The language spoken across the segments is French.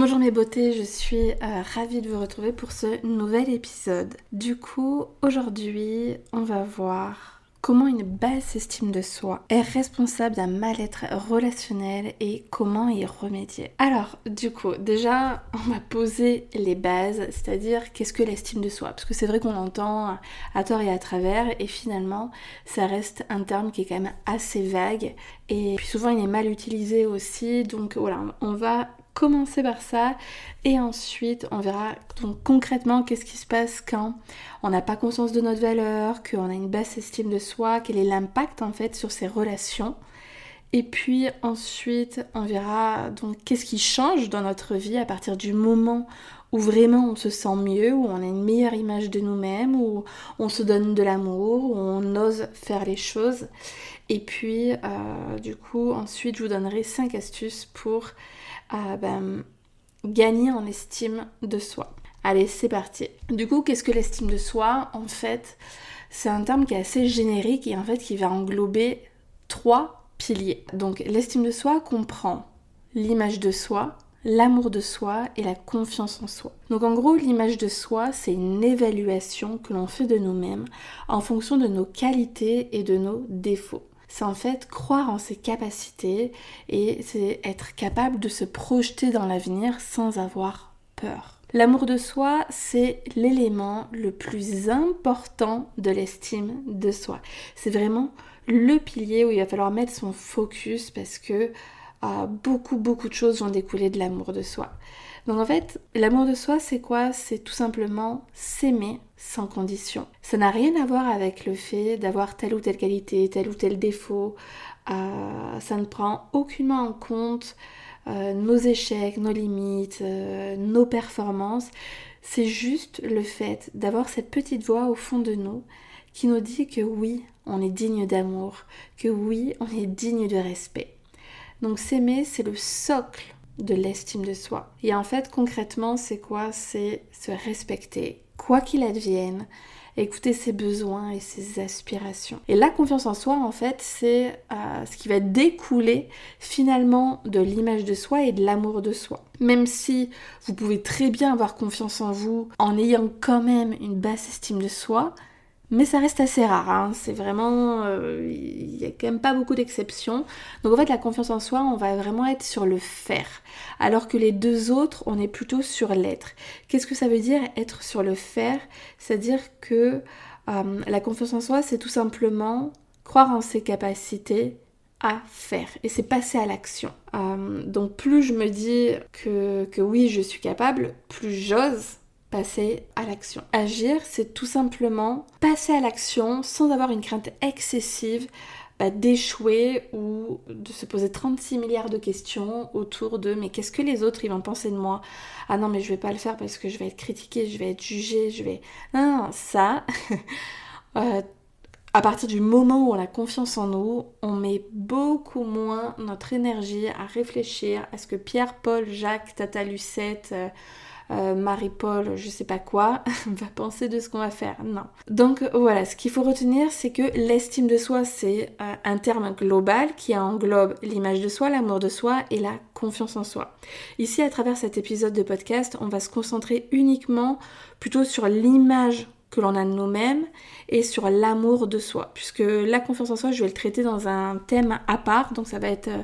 Bonjour mes beautés, je suis euh, ravie de vous retrouver pour ce nouvel épisode. Du coup, aujourd'hui, on va voir comment une basse estime de soi est responsable d'un mal-être relationnel et comment y remédier. Alors, du coup, déjà, on va poser les bases, c'est-à-dire qu'est-ce que l'estime de soi? Parce que c'est vrai qu'on l'entend à tort et à travers, et finalement, ça reste un terme qui est quand même assez vague, et puis souvent il est mal utilisé aussi, donc voilà, on va commencer par ça et ensuite on verra donc concrètement qu'est-ce qui se passe quand on n'a pas conscience de notre valeur, qu'on a une basse estime de soi, quel est l'impact en fait sur ses relations. Et puis ensuite on verra donc qu'est-ce qui change dans notre vie à partir du moment où vraiment on se sent mieux, où on a une meilleure image de nous-mêmes, où on se donne de l'amour, où on ose faire les choses. Et puis, euh, du coup, ensuite, je vous donnerai 5 astuces pour ben, gagner en estime de soi. Allez, c'est parti. Du coup, qu'est-ce que l'estime de soi En fait, c'est un terme qui est assez générique et en fait qui va englober trois piliers. Donc, l'estime de soi comprend l'image de soi, l'amour de soi et la confiance en soi. Donc en gros, l'image de soi, c'est une évaluation que l'on fait de nous-mêmes en fonction de nos qualités et de nos défauts c'est en fait croire en ses capacités et c'est être capable de se projeter dans l'avenir sans avoir peur. L'amour de soi, c'est l'élément le plus important de l'estime de soi. C'est vraiment le pilier où il va falloir mettre son focus parce que euh, beaucoup, beaucoup de choses vont découler de l'amour de soi. Donc en fait, l'amour de soi, c'est quoi? C'est tout simplement s'aimer sans condition. Ça n'a rien à voir avec le fait d'avoir telle ou telle qualité, tel ou tel défaut. Euh, ça ne prend aucunement en compte euh, nos échecs, nos limites, euh, nos performances. C'est juste le fait d'avoir cette petite voix au fond de nous qui nous dit que oui, on est digne d'amour, que oui, on est digne de respect. Donc s'aimer, c'est le socle de l'estime de soi. Et en fait, concrètement, c'est quoi? C'est se respecter, quoi qu'il advienne, écouter ses besoins et ses aspirations. Et la confiance en soi, en fait, c'est euh, ce qui va découler finalement de l'image de soi et de l'amour de soi. Même si vous pouvez très bien avoir confiance en vous en ayant quand même une basse estime de soi, mais ça reste assez rare, hein. c'est vraiment... Euh, il n'y a quand même pas beaucoup d'exceptions. Donc en fait la confiance en soi, on va vraiment être sur le faire. Alors que les deux autres, on est plutôt sur l'être. Qu'est-ce que ça veut dire être sur le faire? C'est-à-dire que euh, la confiance en soi, c'est tout simplement croire en ses capacités à faire et c'est passer à l'action. Euh, donc plus je me dis que oui je suis capable, plus j'ose passer à l'action. Agir, c'est tout simplement passer à l'action sans avoir une crainte excessive bah, d'échouer ou de se poser 36 milliards de questions autour de mais qu'est-ce que les autres vont penser de moi? Ah non mais je vais pas le faire parce que je vais être critiquée, je vais être jugée, je vais... Ça... Euh, à partir du moment où on a confiance en nous, on met beaucoup moins notre énergie à réfléchir à ce que Pierre, Paul, Jacques, Tata Lucette... Euh, euh, Marie-Paul, je sais pas quoi, va penser de ce qu'on va faire. Non. Donc voilà, ce qu'il faut retenir, c'est que l'estime de soi, c'est euh, un terme global qui englobe l'image de soi, l'amour de soi et la confiance en soi. Ici, à travers cet épisode de podcast, on va se concentrer uniquement plutôt sur l'image que l'on a de nous-mêmes et sur l'amour de soi. Puisque la confiance en soi, je vais le traiter dans un thème à part, donc ça va être... Euh,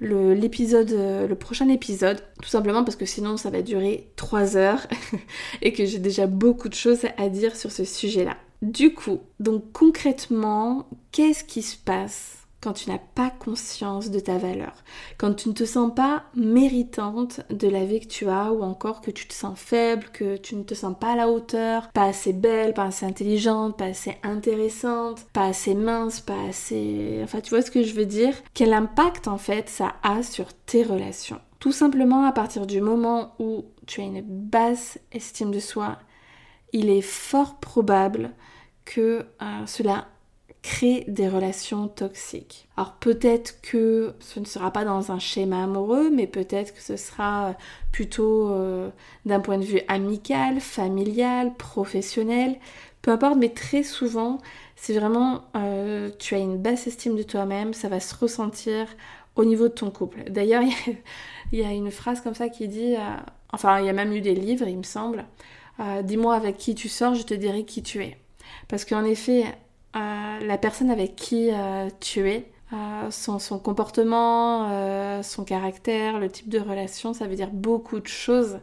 l'épisode, euh, le, prochain épisode, tout simplement parce que sinon ça va durer 3 heures et que j'ai déjà beaucoup de choses à dire sur ce sujet-là. Du coup, donc concrètement, qu'est-ce qui se passe quand tu n'as pas conscience de ta valeur, quand tu ne te sens pas méritante de la vie que tu as ou encore que tu te sens faible, que tu ne te sens pas à la hauteur, pas assez belle, pas assez intelligente, pas assez intéressante, pas assez mince, pas assez... Enfin, tu vois ce que je veux dire? Quel impact en fait ça a sur tes relations? Tout simplement à partir du moment où tu as une basse estime de soi, il est fort probable que euh, cela crée des relations toxiques. Alors peut-être que ce ne sera pas dans un schéma amoureux, mais peut-être que ce sera plutôt euh, d'un point de vue amical, familial, professionnel, peu importe, mais très souvent, si vraiment euh, tu as une basse estime de toi-même, ça va se ressentir au niveau de ton couple. D'ailleurs, il y, a une phrase comme ça qui dit, euh, enfin il y a même eu des livres, il me semble, dis-moi avec qui tu sors, je te dirai qui tu es. Parce qu'en effet, la personne avec qui euh, tu es, euh, son, son, comportement, euh, son caractère, le type de relation, ça veut dire beaucoup de choses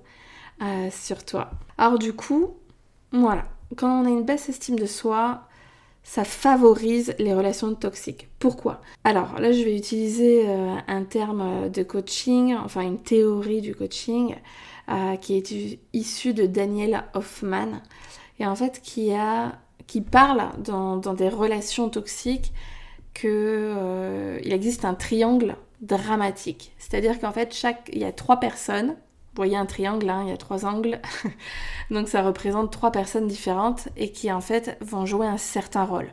sur toi. Alors du coup, voilà, quand on a une baisse estime de soi, ça favorise les relations toxiques. Pourquoi? Alors là, je vais utiliser un terme de coaching, enfin une théorie du coaching, qui est issue de Daniel Hoffman, et en fait qui a qui parle dans, des relations toxiques qu'il euh, existe un triangle dramatique. C'est-à-dire qu'en fait, il y a trois personnes. Vous voyez un triangle, hein, il y a trois angles. Donc ça représente trois personnes différentes et qui en fait vont jouer un certain rôle.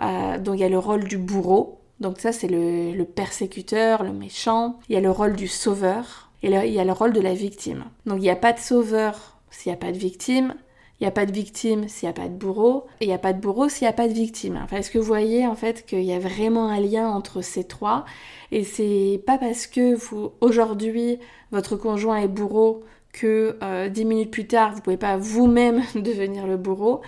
Euh, donc il y a le rôle du bourreau. Donc ça c'est le, le, persécuteur, le méchant. Il y a le rôle du sauveur et il y a le rôle de la victime. Donc il n'y a pas de sauveur s'il n'y a pas de victime. Il n'y a pas de victime s'il n'y a pas de bourreau, et il n'y a pas de bourreau s'il n'y a pas de victime. Enfin, est-ce que vous voyez en fait qu'il y a vraiment un lien entre ces trois? Et c'est pas parce que vous aujourd'hui votre conjoint est bourreau que euh, dix minutes plus tard vous pouvez pas vous-même devenir le bourreau.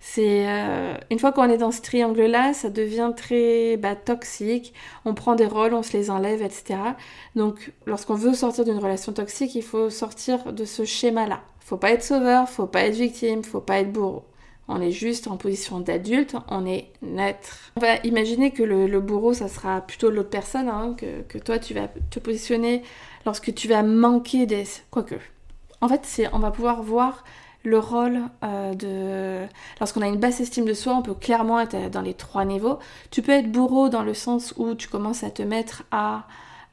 C'est euh, une fois qu'on est dans ce triangle-là, ça devient très bah, toxique. On prend des rôles, on se les enlève, etc. Donc, lorsqu'on veut sortir d'une relation toxique, il faut sortir de ce schéma-là. Faut pas être sauveur, faut pas être victime, faut pas être bourreau. On est juste en position d'adulte, on est naître. On va imaginer que le, bourreau, ça sera plutôt l'autre personne, hein, que, toi, tu vas te positionner lorsque tu vas manquer des... Quoique. En fait, on va pouvoir voir le rôle euh, de... Lorsqu'on a une basse estime de soi, on peut clairement être dans les trois niveaux. Tu peux être bourreau dans le sens où tu commences à te mettre à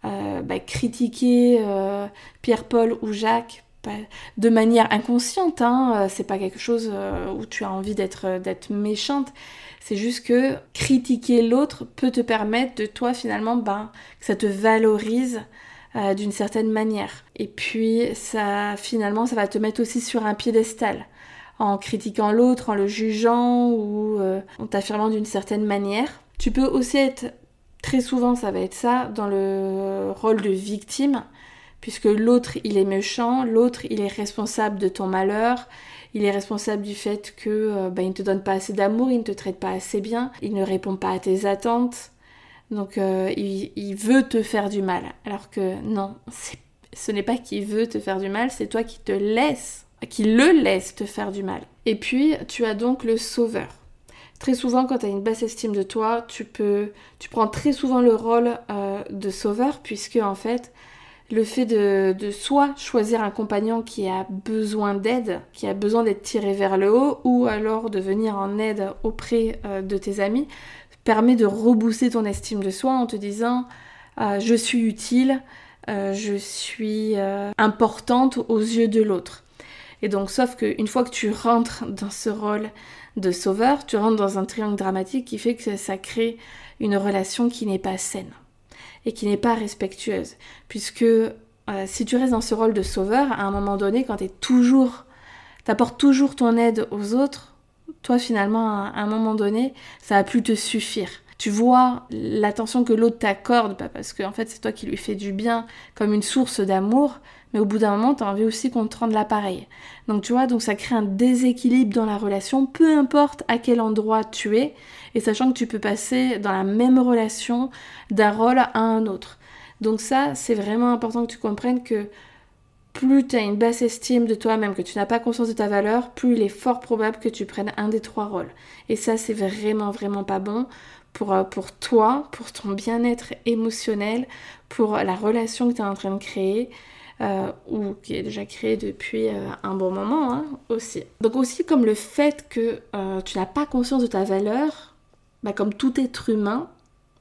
euh, bah, critiquer euh, Pierre-Paul ou Jacques de manière inconsciente, hein, euh, c'est pas quelque chose euh, où tu as envie d'être euh, d'être méchante. C'est juste que critiquer l'autre peut te permettre de toi finalement ben, que ça te valorise d'une certaine manière. Et puis ça finalement ça va te mettre aussi sur un piédestal en critiquant l'autre, en le jugeant ou en t'affirmant d'une certaine manière. Tu peux aussi être très souvent ça va être ça dans le rôle de victime puisque l'autre il est méchant, l'autre il est responsable de ton malheur, il est responsable du fait que euh, bah, il ne te donne pas assez d'amour, il ne te traite pas assez bien, il ne répond pas à tes attentes, donc euh, il, veut te faire du mal. Alors que non, ce n'est pas qu'il veut te faire du mal, c'est toi qui te laisse, qui le laisse te faire du mal. Et puis tu as donc le sauveur. Très souvent, quand tu as une basse estime de toi, tu peux, tu prends très souvent le rôle euh, de sauveur, puisque en fait, le fait de, de soit choisir un compagnon qui a besoin d'aide, qui a besoin d'être tiré vers le haut, ou alors de venir en aide auprès euh, de tes amis, permet de rebooster ton estime de soi en te disant euh, je suis utile, euh, je suis importante aux yeux de l'autre. Et donc, sauf qu'une fois que tu rentres dans ce rôle de sauveur, tu rentres dans un triangle dramatique qui fait que ça crée une relation qui n'est pas saine et qui n'est pas respectueuse. Puisque euh, si tu restes dans ce rôle de sauveur, à un moment donné, quand tu toujours, t'apportes toujours ton aide aux autres, toi finalement, à un moment donné, ça va plus te suffire. Tu vois l'attention que l'autre t'accorde, parce que en fait c'est toi qui lui fais du bien, comme une source d'amour, mais au bout d'un moment, tu as envie aussi qu'on te rende l'appareil. Donc tu vois, donc ça crée un déséquilibre dans la relation, peu importe à quel endroit tu es, et sachant que tu peux passer dans la même relation d'un rôle à un autre. Donc ça, c'est vraiment important que tu comprennes que plus tu as une basse estime de toi-même, que tu n'as pas conscience de ta valeur, plus il est fort probable que tu prennes un des trois rôles. Et ça, c'est vraiment, vraiment pas bon pour, euh, pour toi, pour ton bien-être émotionnel, pour la relation que tu es en train de créer. Euh, ou qui est déjà créée depuis un bon moment hein, aussi. Donc aussi comme le fait que tu n'as pas conscience de ta valeur, bah, comme tout être humain,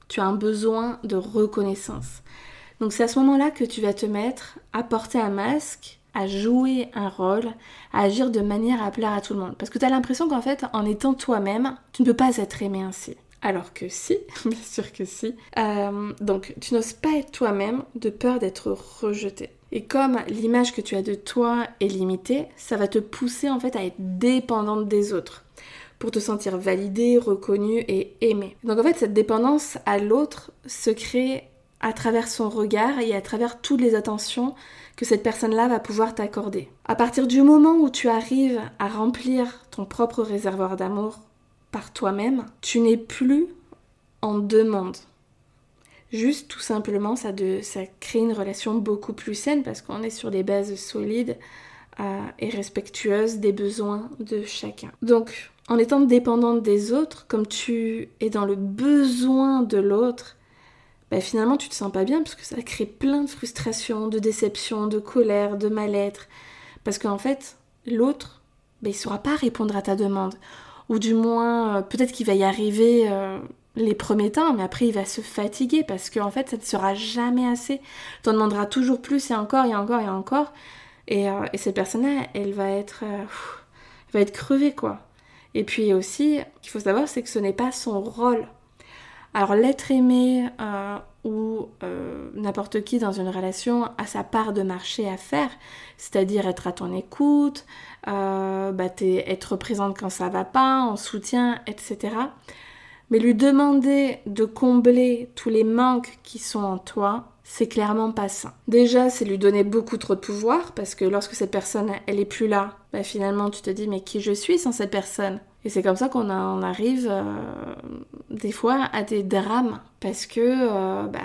tu as un besoin de reconnaissance. Donc c'est à ce moment-là que tu vas te mettre à porter un masque, à jouer un rôle, à agir de manière à plaire à tout le monde. Parce que tu as l'impression qu'en fait, en étant toi-même, tu ne peux pas être aimé ainsi. Alors que si, bien sûr que si. Euh, donc tu n'oses pas être toi-même de peur d'être rejeté. Et comme l'image que tu as de toi est limitée, ça va te pousser en fait à être dépendante des autres pour te sentir validé, reconnu et aimé. Donc en fait, cette dépendance à l'autre se crée à travers son regard et à travers toutes les attentions que cette personne-là va pouvoir t'accorder. À partir du moment où tu arrives à remplir ton propre réservoir d'amour par toi-même, tu n'es plus en demande. Juste tout simplement, ça, ça crée une relation beaucoup plus saine parce qu'on est sur des bases solides euh, et respectueuses des besoins de chacun. Donc, en étant dépendante des autres, comme tu es dans le besoin de l'autre, bah, finalement tu te sens pas bien parce que ça crée plein de frustration, de déception, de colère, de mal-être. Parce qu'en fait, l'autre, bah, il saura pas répondre à ta demande. Ou du moins, euh, peut-être qu'il va y arriver euh, les premiers temps, mais après il va se fatiguer parce qu'en fait ça ne sera jamais assez. Tu en demanderas toujours plus et encore et encore et encore. Et, euh, cette personne-là, elle va être, elle va être crevée quoi. Et puis aussi, ce qu'il faut savoir, c'est que ce n'est pas son rôle. Alors l'être aimé euh, ou euh, n'importe qui dans une relation a sa part de marché à faire, c'est-à-dire être à ton écoute, euh, bah, être présente quand ça va pas, en soutien, etc. Mais lui demander de combler tous les manques qui sont en toi, c'est clairement pas ça. Déjà, c'est lui donner beaucoup trop de pouvoir, parce que lorsque cette personne, elle est plus là, bah finalement tu te dis mais qui je suis sans cette personne? Et c'est comme ça qu'on arrive euh, des fois à des drames, parce que, euh, bah,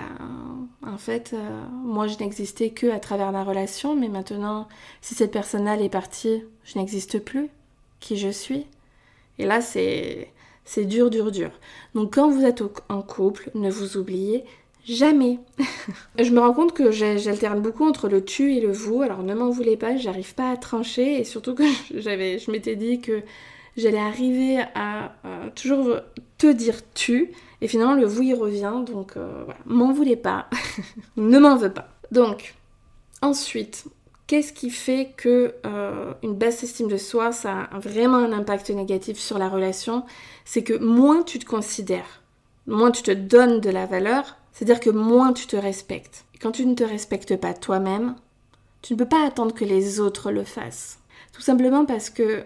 en fait, euh, moi je n'existais que à travers ma relation, mais maintenant, si cette personne-là est partie, je n'existe plus. Qui je suis Et là, c'est c'est dur, dur, dur. Donc quand vous êtes en couple, ne vous oubliez Jamais. je me rends compte que j'alterne beaucoup entre le tu et le vous. Alors ne m'en voulez pas, j'arrive pas à trancher et surtout que j'avais, je m'étais dit que j'allais arriver à, toujours te dire tu et finalement le vous y revient. Donc euh, voilà, m'en voulez pas, ne m'en veux pas. Donc ensuite, qu'est-ce qui fait que euh, une basse estime de soi, ça a vraiment un impact négatif sur la relation? C'est que moins tu te considères, moins tu te donnes de la valeur, c'est-à-dire que moins tu te respectes. Quand tu ne te respectes pas toi-même, tu ne peux pas attendre que les autres le fassent. Tout simplement parce que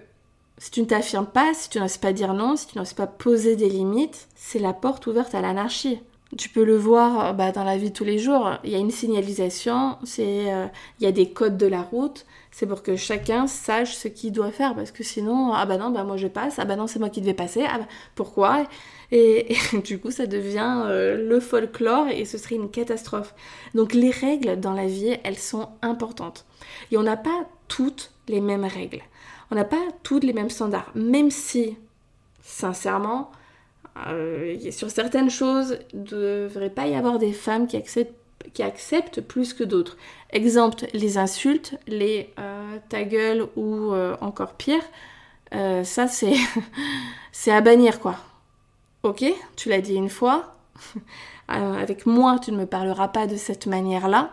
si tu ne t'affirmes pas, si tu n'oses pas dire non, si tu n'oses pas poser des limites, c'est la porte ouverte à l'anarchie. Tu peux le voir bah, dans la vie de tous les jours. Il y a une signalisation, c'est, euh, il y a des codes de la route. C'est pour que chacun sache ce qu'il doit faire parce que sinon, ah bah non, bah moi je passe, ah bah non, c'est moi qui devais passer, ah bah pourquoi? Et, du coup, ça devient euh, le folklore et ce serait une catastrophe. Donc les règles dans la vie, elles sont importantes. Et on n'a pas toutes les mêmes règles. On n'a pas toutes les mêmes standards. Même si, sincèrement, euh, sur certaines choses, il ne devrait pas y avoir des femmes qui acceptent, plus que d'autres. Exemple, les insultes, les euh, ta gueule ou encore pire. ça, c'est, c'est à bannir, quoi. Ok, tu l'as dit une fois. Euh, avec moi, tu ne me parleras pas de cette manière-là.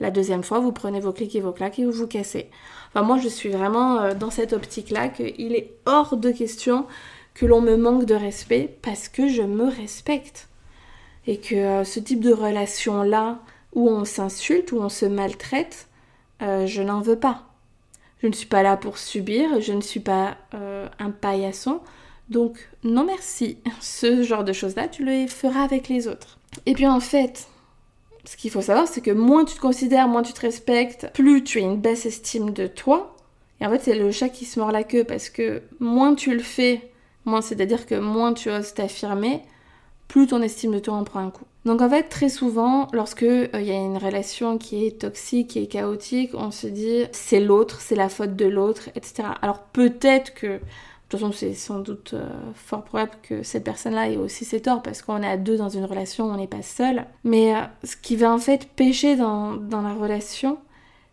La deuxième fois, vous prenez vos clics et vos claques et vous vous cassez. Enfin, moi, je suis vraiment euh, dans cette optique-là qu'il est hors de question que l'on me manque de respect parce que je me respecte. Et que euh, ce type de relation-là, où on s'insulte, où on se maltraite, je n'en veux pas. Je ne suis pas là pour subir, je ne suis pas un paillasson, donc non merci, ce genre de choses-là, tu le feras avec les autres. Et puis en fait, ce qu'il faut savoir, c'est que moins tu te considères, moins tu te respectes, plus tu as une baisse estime de toi. Et en fait, c'est le chat qui se mord la queue parce que moins tu le fais, moins c'est-à-dire que moins tu oses t'affirmer, plus ton estime de toi en prend un coup. Donc en fait, très souvent, lorsque euh, il y a une relation qui est toxique, qui est chaotique, on se dit c'est l'autre, c'est la faute de l'autre, etc. Alors peut-être que toute façon, c'est sans doute euh, fort probable que cette personne-là ait aussi ses torts parce qu'on est à deux dans une relation, on n'est pas seul. Mais euh, ce qui va en fait pécher dans, la relation,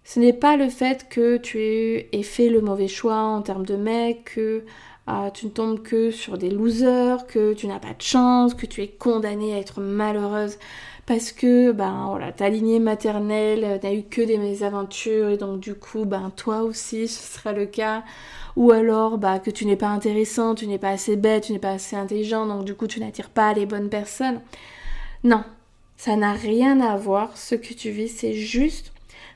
ce n'est pas le fait que tu aies fait le mauvais choix en termes de mec, que euh, tu ne tombes que sur des losers, que tu n'as pas de chance, que tu es condamnée à être malheureuse parce que ben voilà, ta lignée maternelle n'a eu que des mésaventures et donc du coup ben toi aussi ce sera le cas ou alors bah, que tu n'es pas intéressant, tu n'es pas assez bête, tu n'es pas assez intelligent, donc du coup tu n'attires pas les bonnes personnes. Non, ça n'a rien à voir, ce que tu vis, c'est juste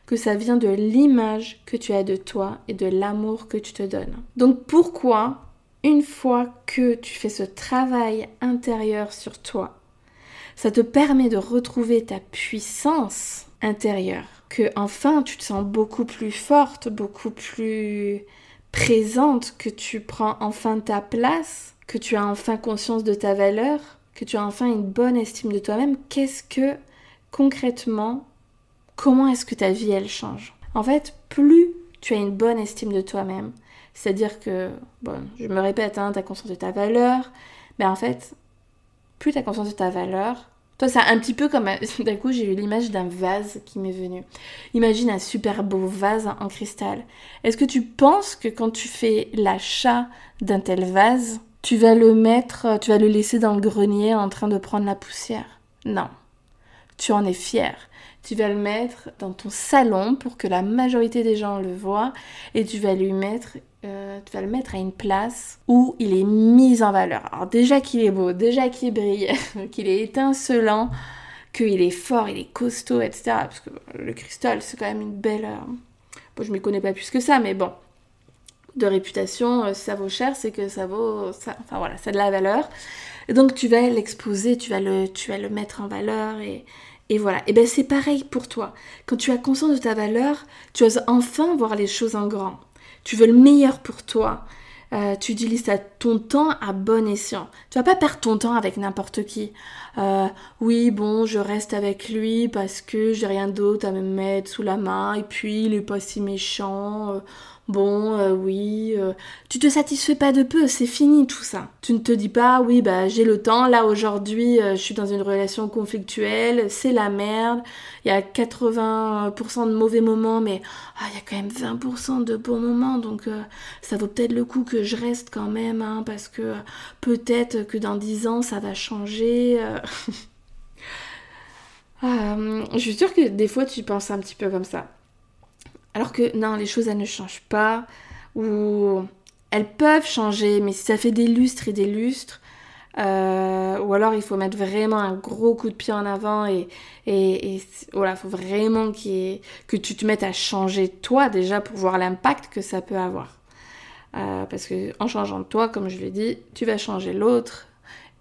que ça vient de l'image que tu as de toi et de l'amour que tu te donnes. Donc pourquoi, une fois que tu fais ce travail intérieur sur toi, ça te permet de retrouver ta puissance intérieure, que enfin tu te sens beaucoup plus forte, beaucoup plus présente, que tu prends enfin ta place, que tu as enfin conscience de ta valeur, que tu as enfin une bonne estime de toi-même, qu'est-ce que concrètement, comment est-ce que ta vie elle change? En fait, plus tu as une bonne estime de toi-même, c'est-à-dire que, bon, je me répète, hein, tu as conscience de ta valeur, mais en fait, plus tu as conscience de ta valeur, toi, c'est un petit peu comme. D'un coup, j'ai eu l'image d'un vase qui m'est venu. Imagine un super beau vase en cristal. Est-ce que tu penses que quand tu fais l'achat d'un tel vase, tu vas le mettre, tu vas le laisser dans le grenier en train de prendre la poussière? Non. Tu en es fier. Tu vas le mettre dans ton salon pour que la majorité des gens le voient et tu vas lui mettre euh, tu vas le mettre à une place où il est mis en valeur. Alors déjà qu'il est beau, déjà qu'il brille, qu'il est étincelant, qu'il est fort, il est costaud, etc. Parce que le cristal, c'est quand même une belle... Euh, bon, je m'y connais pas plus que ça, mais bon. De réputation, euh, ça vaut cher, c'est que ça vaut... Ça... Enfin voilà, ça a de la valeur. Et donc tu vas l'exposer, tu, vas le... tu vas le mettre en valeur et... Et voilà, et bien c'est pareil pour toi. Quand tu as conscience de ta valeur, tu oses enfin voir les choses en grand tu veux le meilleur pour toi, euh, tu utilises ton temps à bon escient. Tu vas pas perdre ton temps avec n'importe qui. Euh, oui, bon, je reste avec lui parce que j'ai rien d'autre à me mettre sous la main et puis il est pas si méchant. Euh, bon, euh, oui, euh, tu te satisfais pas de peu, c'est fini tout ça. Tu ne te dis pas, oui, bah j'ai le temps, là aujourd'hui euh, je suis dans une relation conflictuelle, c'est la merde, il y a 80% de mauvais moments, mais ah, il y a quand même 20% de bons moments, donc ça vaut peut-être le coup que je reste quand même, hein, parce que peut-être que dans 10 ans ça va changer. je suis sûre que des fois tu penses un petit peu comme ça. Alors que non, les choses elles ne changent pas, ou elles peuvent changer, mais si ça fait des lustres et des lustres, euh, ou alors il faut mettre vraiment un gros coup de pied en avant et, et, voilà, il faut vraiment que tu te mettes à changer toi déjà pour voir l'impact que ça peut avoir. Euh, parce que en changeant toi, comme je l'ai dit, tu vas changer l'autre,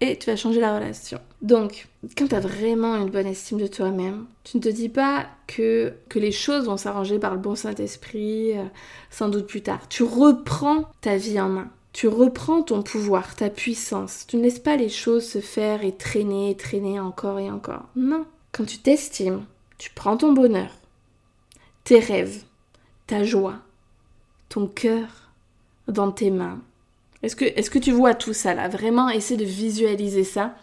et tu vas changer la relation. Donc, quand tu as vraiment une bonne estime de toi-même, tu ne te dis pas que, que les choses vont s'arranger par le bon Saint-Esprit, euh, sans doute plus tard. Tu reprends ta vie en main. Tu reprends ton pouvoir, ta puissance. Tu ne laisses pas les choses se faire et traîner, traîner encore et encore. Non. Quand tu t'estimes, tu prends ton bonheur, tes rêves, ta joie, ton cœur dans tes mains est-ce que, est que tu vois tout ça là? Vraiment, essaie de visualiser ça.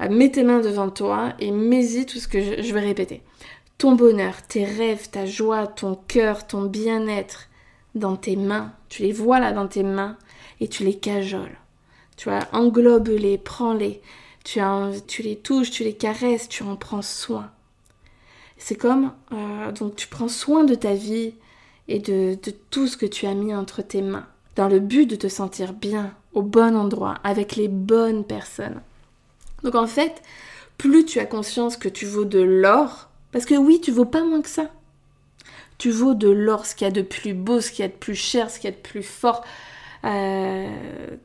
Euh, mets tes mains devant toi et mets-y tout ce que je, vais répéter. Ton bonheur, tes rêves, ta joie, ton cœur, ton bien-être dans tes mains. Tu les vois là dans tes mains et tu les cajoles. Tu vois, englobe-les, prends-les. Tu, tu les touches, tu les caresses, tu en prends soin. C'est comme, euh, donc tu prends soin de ta vie et de, de tout ce que tu as mis entre tes mains dans le but de te sentir bien, au bon endroit, avec les bonnes personnes. Donc en fait, plus tu as conscience que tu vaux de l'or, parce que oui, tu vaux pas moins que ça. Tu vaux de l'or, ce qu'il y a de plus beau, ce qu'il y a de plus cher, ce qu'il y a de plus fort. Euh,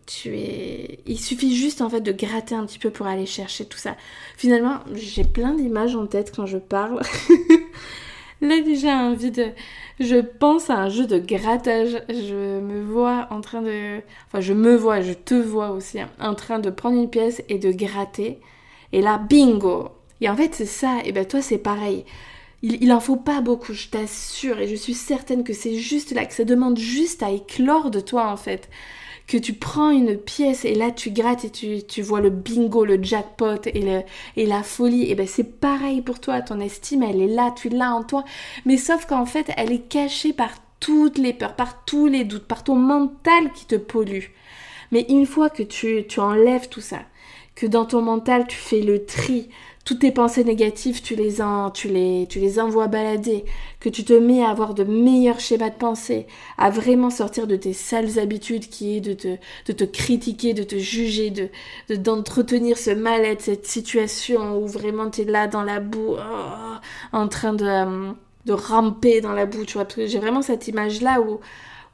tu es... Il suffit juste en fait de gratter un petit peu pour aller chercher tout ça. Finalement, j'ai plein d'images en tête quand je parle. Là déjà envie de... Je pense à un jeu de grattage. Je me vois en train de... Enfin je me vois, je te vois aussi, en train de prendre une pièce et de gratter. Et là, bingo Et en fait c'est ça, et ben toi c'est pareil. Il, il en faut pas beaucoup, je t'assure, et je suis certaine que c'est juste là, que ça demande juste à éclore de toi en fait que tu prends une pièce et là tu grattes et tu, tu vois le bingo, le jackpot et, le, et la folie, et ben c'est pareil pour toi, ton estime elle est là, tu l'as en toi, mais sauf qu'en fait elle est cachée par toutes les peurs, par tous les doutes, par ton mental qui te pollue. Mais une fois que tu, tu enlèves tout ça, que dans ton mental tu fais le tri, toutes tes pensées négatives, tu les, en, tu, les, tu les envoies balader, que tu te mets à avoir de meilleurs schémas de pensée, à vraiment sortir de tes sales habitudes qui est de te, de te critiquer, de te juger, de d'entretenir ce mal-être, cette situation où vraiment tu es là dans la boue, oh, en train de, euh, de ramper dans la boue, tu vois. J'ai vraiment cette image-là où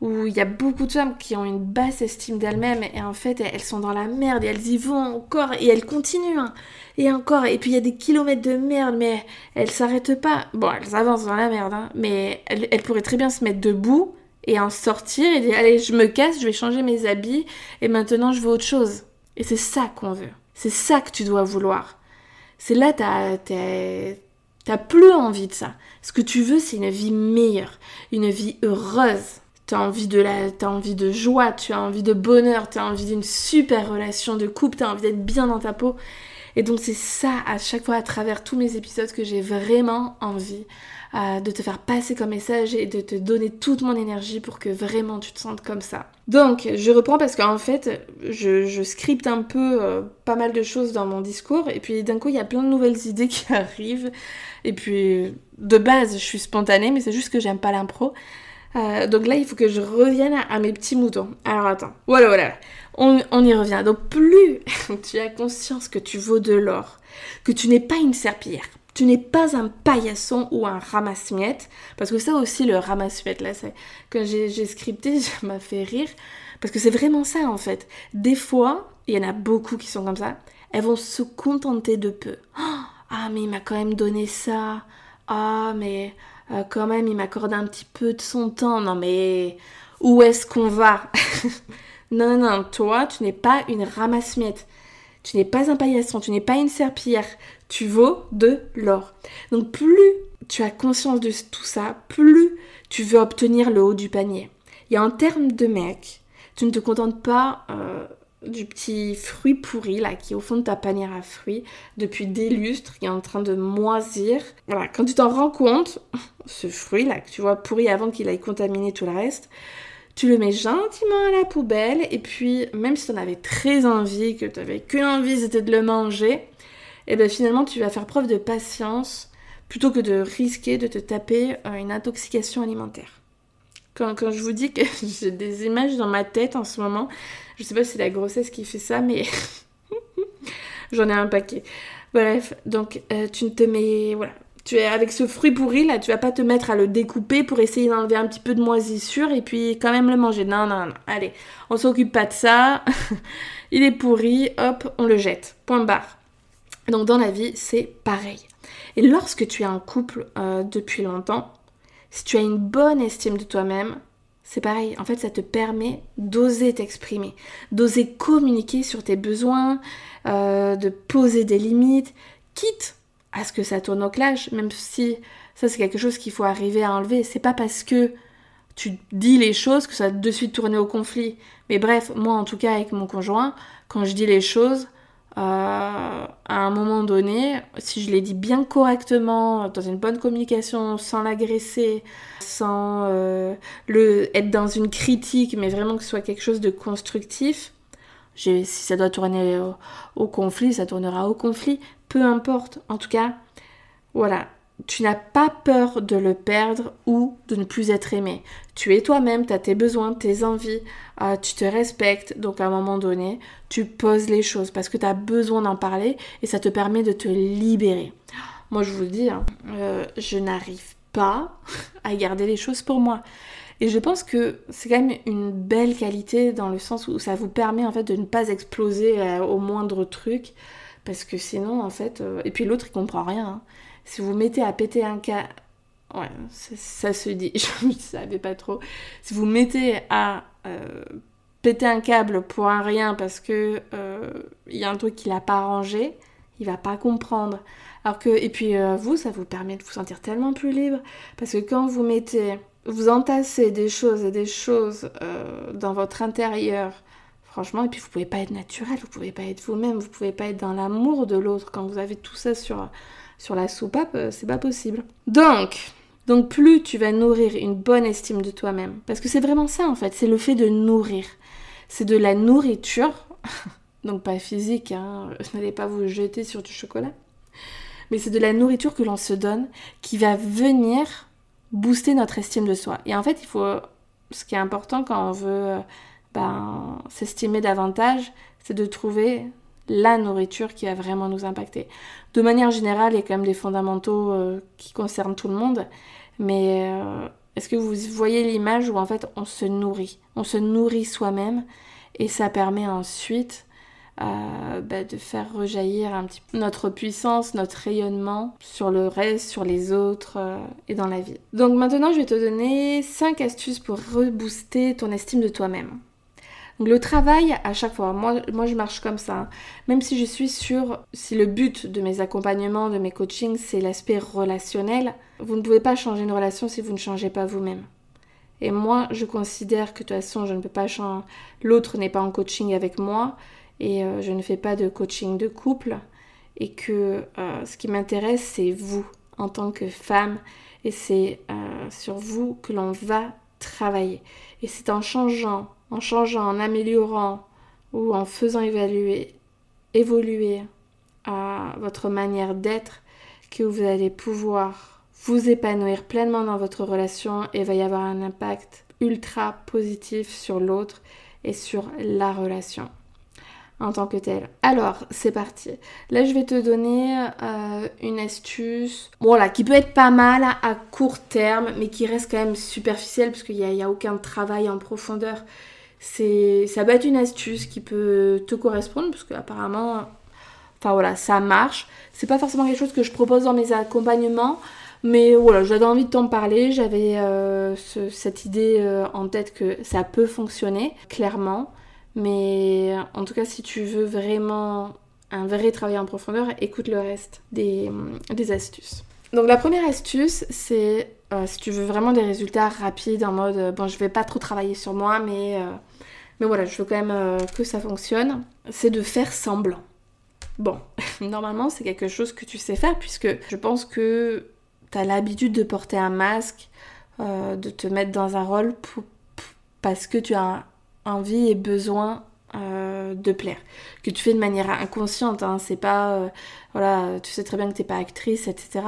où il y a beaucoup de femmes qui ont une basse estime d'elles-mêmes et en fait elles sont dans la merde et elles y vont encore et elles continuent hein. et encore. Et puis il y a des kilomètres de merde mais elles s'arrêtent pas. Bon elles avancent dans la merde hein, mais elles, pourraient très bien se mettre debout et en sortir et dire allez je me casse je vais changer mes habits et maintenant je veux autre chose. Et c'est ça qu'on veut. C'est ça que tu dois vouloir. C'est là t'as t'as plus envie de ça. Ce que tu veux c'est une vie meilleure une vie heureuse tu as envie de la, as envie de joie, tu as envie de bonheur, tu as envie d'une super relation de couple, tu as envie d'être bien dans ta peau. Et donc c'est ça à chaque fois à travers tous mes épisodes que j'ai vraiment envie euh, de te faire passer comme message et de te donner toute mon énergie pour que vraiment tu te sentes comme ça. Donc je reprends parce qu'en fait je, je, scripte un peu euh, pas mal de choses dans mon discours et puis d'un coup il y a plein de nouvelles idées qui arrivent et puis de base je suis spontanée mais c'est juste que j'aime pas l'impro. Euh, donc là, il faut que je revienne à, mes petits moutons. Alors attends, voilà, voilà. On, y revient. Donc plus tu as conscience que tu vaux de l'or, que tu n'es pas une serpillière, tu n'es pas un paillasson ou un ramasse-miettes, parce que ça aussi, le ramasse-miettes, là, c'est quand j'ai scripté, ça m'a fait rire, parce que c'est vraiment ça en fait. Des fois, il y en a beaucoup qui sont comme ça, elles vont se contenter de peu. ah, mais il m'a quand même donné ça. Ah, mais euh, quand même, il m'accorde un petit peu de son temps. Non, mais où est-ce qu'on va Non, non, toi, tu n'es pas une ramasse-miettes. Tu n'es pas un paillasson, tu n'es pas une serpillière. Tu vaux de l'or. Donc, plus tu as conscience de tout ça, plus tu veux obtenir le haut du panier. Et en termes de mec, tu ne te contentes pas euh, du petit fruit pourri là qui est au fond de ta panière à fruits depuis des lustres qui est en train de moisir. Voilà, quand tu t'en rends compte, ce fruit là que tu vois pourri avant qu'il aille contaminer tout le reste, tu le mets gentiment à la poubelle et puis même si tu en avais très envie, que tu avais qu'une envie c'était de le manger, et eh bien finalement tu vas faire preuve de patience plutôt que de risquer de te taper euh, une intoxication alimentaire. Quand, quand je vous dis que j'ai des images dans ma tête en ce moment, je sais pas si c'est la grossesse qui fait ça, mais j'en ai un paquet. Bref, donc euh, tu ne te mets. Voilà. Tu es avec ce fruit pourri là, tu vas pas te mettre à le découper pour essayer d'enlever un petit peu de moisissure et puis quand même le manger. Non, non, non. Allez, on s'occupe pas de ça. Il est pourri, hop, on le jette. Point barre. Donc dans la vie, c'est pareil. Et lorsque tu es en couple euh, depuis longtemps, si tu as une bonne estime de toi-même, c'est pareil, en fait ça te permet d'oser t'exprimer, d'oser communiquer sur tes besoins, euh, de poser des limites, quitte à ce que ça tourne au clash, même si ça c'est quelque chose qu'il faut arriver à enlever. C'est pas parce que tu dis les choses que ça va de suite tourner au conflit. Mais bref, moi en tout cas avec mon conjoint, quand je dis les choses, à un moment donné, si je l'ai dit bien correctement, dans une bonne communication, sans l'agresser, sans euh, être dans une critique, mais vraiment que ce soit quelque chose de constructif, si ça doit tourner au conflit, ça tournera au conflit, peu importe. En tout cas, voilà, tu n'as pas peur de le perdre ou de ne plus être aimé. Tu es toi-même, tu as tes besoins, tes envies, euh, tu te respectes. Donc à un moment donné, tu poses les choses parce que tu as besoin d'en parler et ça te permet de te libérer. Moi je vous le dis, hein, euh, je n'arrive pas à garder les choses pour moi. Et je pense que c'est quand même une belle qualité dans le sens où ça vous permet en fait de ne pas exploser euh, au moindre truc. Parce que sinon, en fait, et puis l'autre il comprend rien. Hein si vous mettez à péter un câble, ouais, ça, se dit, je ne savais pas trop. Si vous mettez à euh, péter un câble pour un rien parce que euh, il y a un truc qu'il n'a pas arrangé, il va pas comprendre. Alors que, et puis euh, vous, ça vous permet de vous sentir tellement plus libre parce que quand vous mettez, vous entassez des choses et des choses dans votre intérieur Franchement, et puis vous pouvez pas être naturel, vous pouvez pas être vous-même, vous pouvez pas être dans l'amour de l'autre quand vous avez tout ça sur, sur la soupape, euh, c'est pas possible. Donc, donc plus tu vas nourrir une bonne estime de toi-même, parce que c'est vraiment ça en fait, c'est le fait de nourrir. C'est de la nourriture, donc pas physique, hein, n'allez pas vous jeter sur du chocolat, mais c'est de la nourriture que l'on se donne qui va venir booster notre estime de soi. Et en fait, il faut, ce qui est important quand on veut ben, s'estimer davantage, c'est de trouver la nourriture qui va vraiment nous impacter. De manière générale, il y a quand même des fondamentaux euh, qui concernent tout le monde, mais euh, est-ce que vous voyez l'image où en fait on se nourrit? On se nourrit soi-même et ça permet ensuite euh, bah, de faire rejaillir un petit peu notre puissance, notre rayonnement sur le reste, sur les autres et dans la vie. Donc maintenant, je vais te donner 5 astuces pour rebooster ton estime de toi-même. Le travail, à chaque fois, moi, moi je marche comme ça. Hein. Même si je suis sûre, si le but de mes accompagnements, de mes coachings, c'est l'aspect relationnel, vous ne pouvez pas changer une relation si vous ne changez pas vous-même. Et moi, je considère que de toute façon, je ne peux pas changer. L'autre n'est pas en coaching avec moi et euh, je ne fais pas de coaching de couple. Et que euh, ce qui m'intéresse, c'est vous en tant que femme. Et c'est euh, sur vous que l'on va travailler. Et c'est en changeant en changeant, en améliorant ou en faisant évoluer à votre manière d'être que vous allez pouvoir vous épanouir pleinement dans votre relation et va y avoir un impact ultra positif sur l'autre et sur la relation en tant que telle. Alors, c'est parti. Là, je vais te donner euh, une astuce, qui peut être pas mal à court terme, mais qui reste quand même superficielle parce qu'il n'y a, aucun travail en profondeur c'est ça peut être une astuce qui peut te correspondre parce que apparemment enfin voilà ça marche. C'est pas forcément quelque chose que je propose dans mes accompagnements mais voilà j'avais envie de t'en parler. J'avais euh, cette idée euh, en tête que ça peut fonctionner clairement. Mais en tout cas si tu veux vraiment un vrai travail en profondeur écoute le reste des, des astuces. Donc la première astuce c'est euh, si tu veux vraiment des résultats rapides en mode euh, bon je vais pas trop travailler sur moi mais, euh, mais voilà je veux quand même que ça fonctionne, c'est de faire semblant. Bon, normalement c'est quelque chose que tu sais faire puisque je pense que tu as l'habitude de porter un masque, de te mettre dans un rôle parce que tu as envie et besoin euh, de plaire. Que tu fais de manière inconsciente, hein. c'est pas. Euh, voilà, tu sais très bien que t'es pas actrice, etc.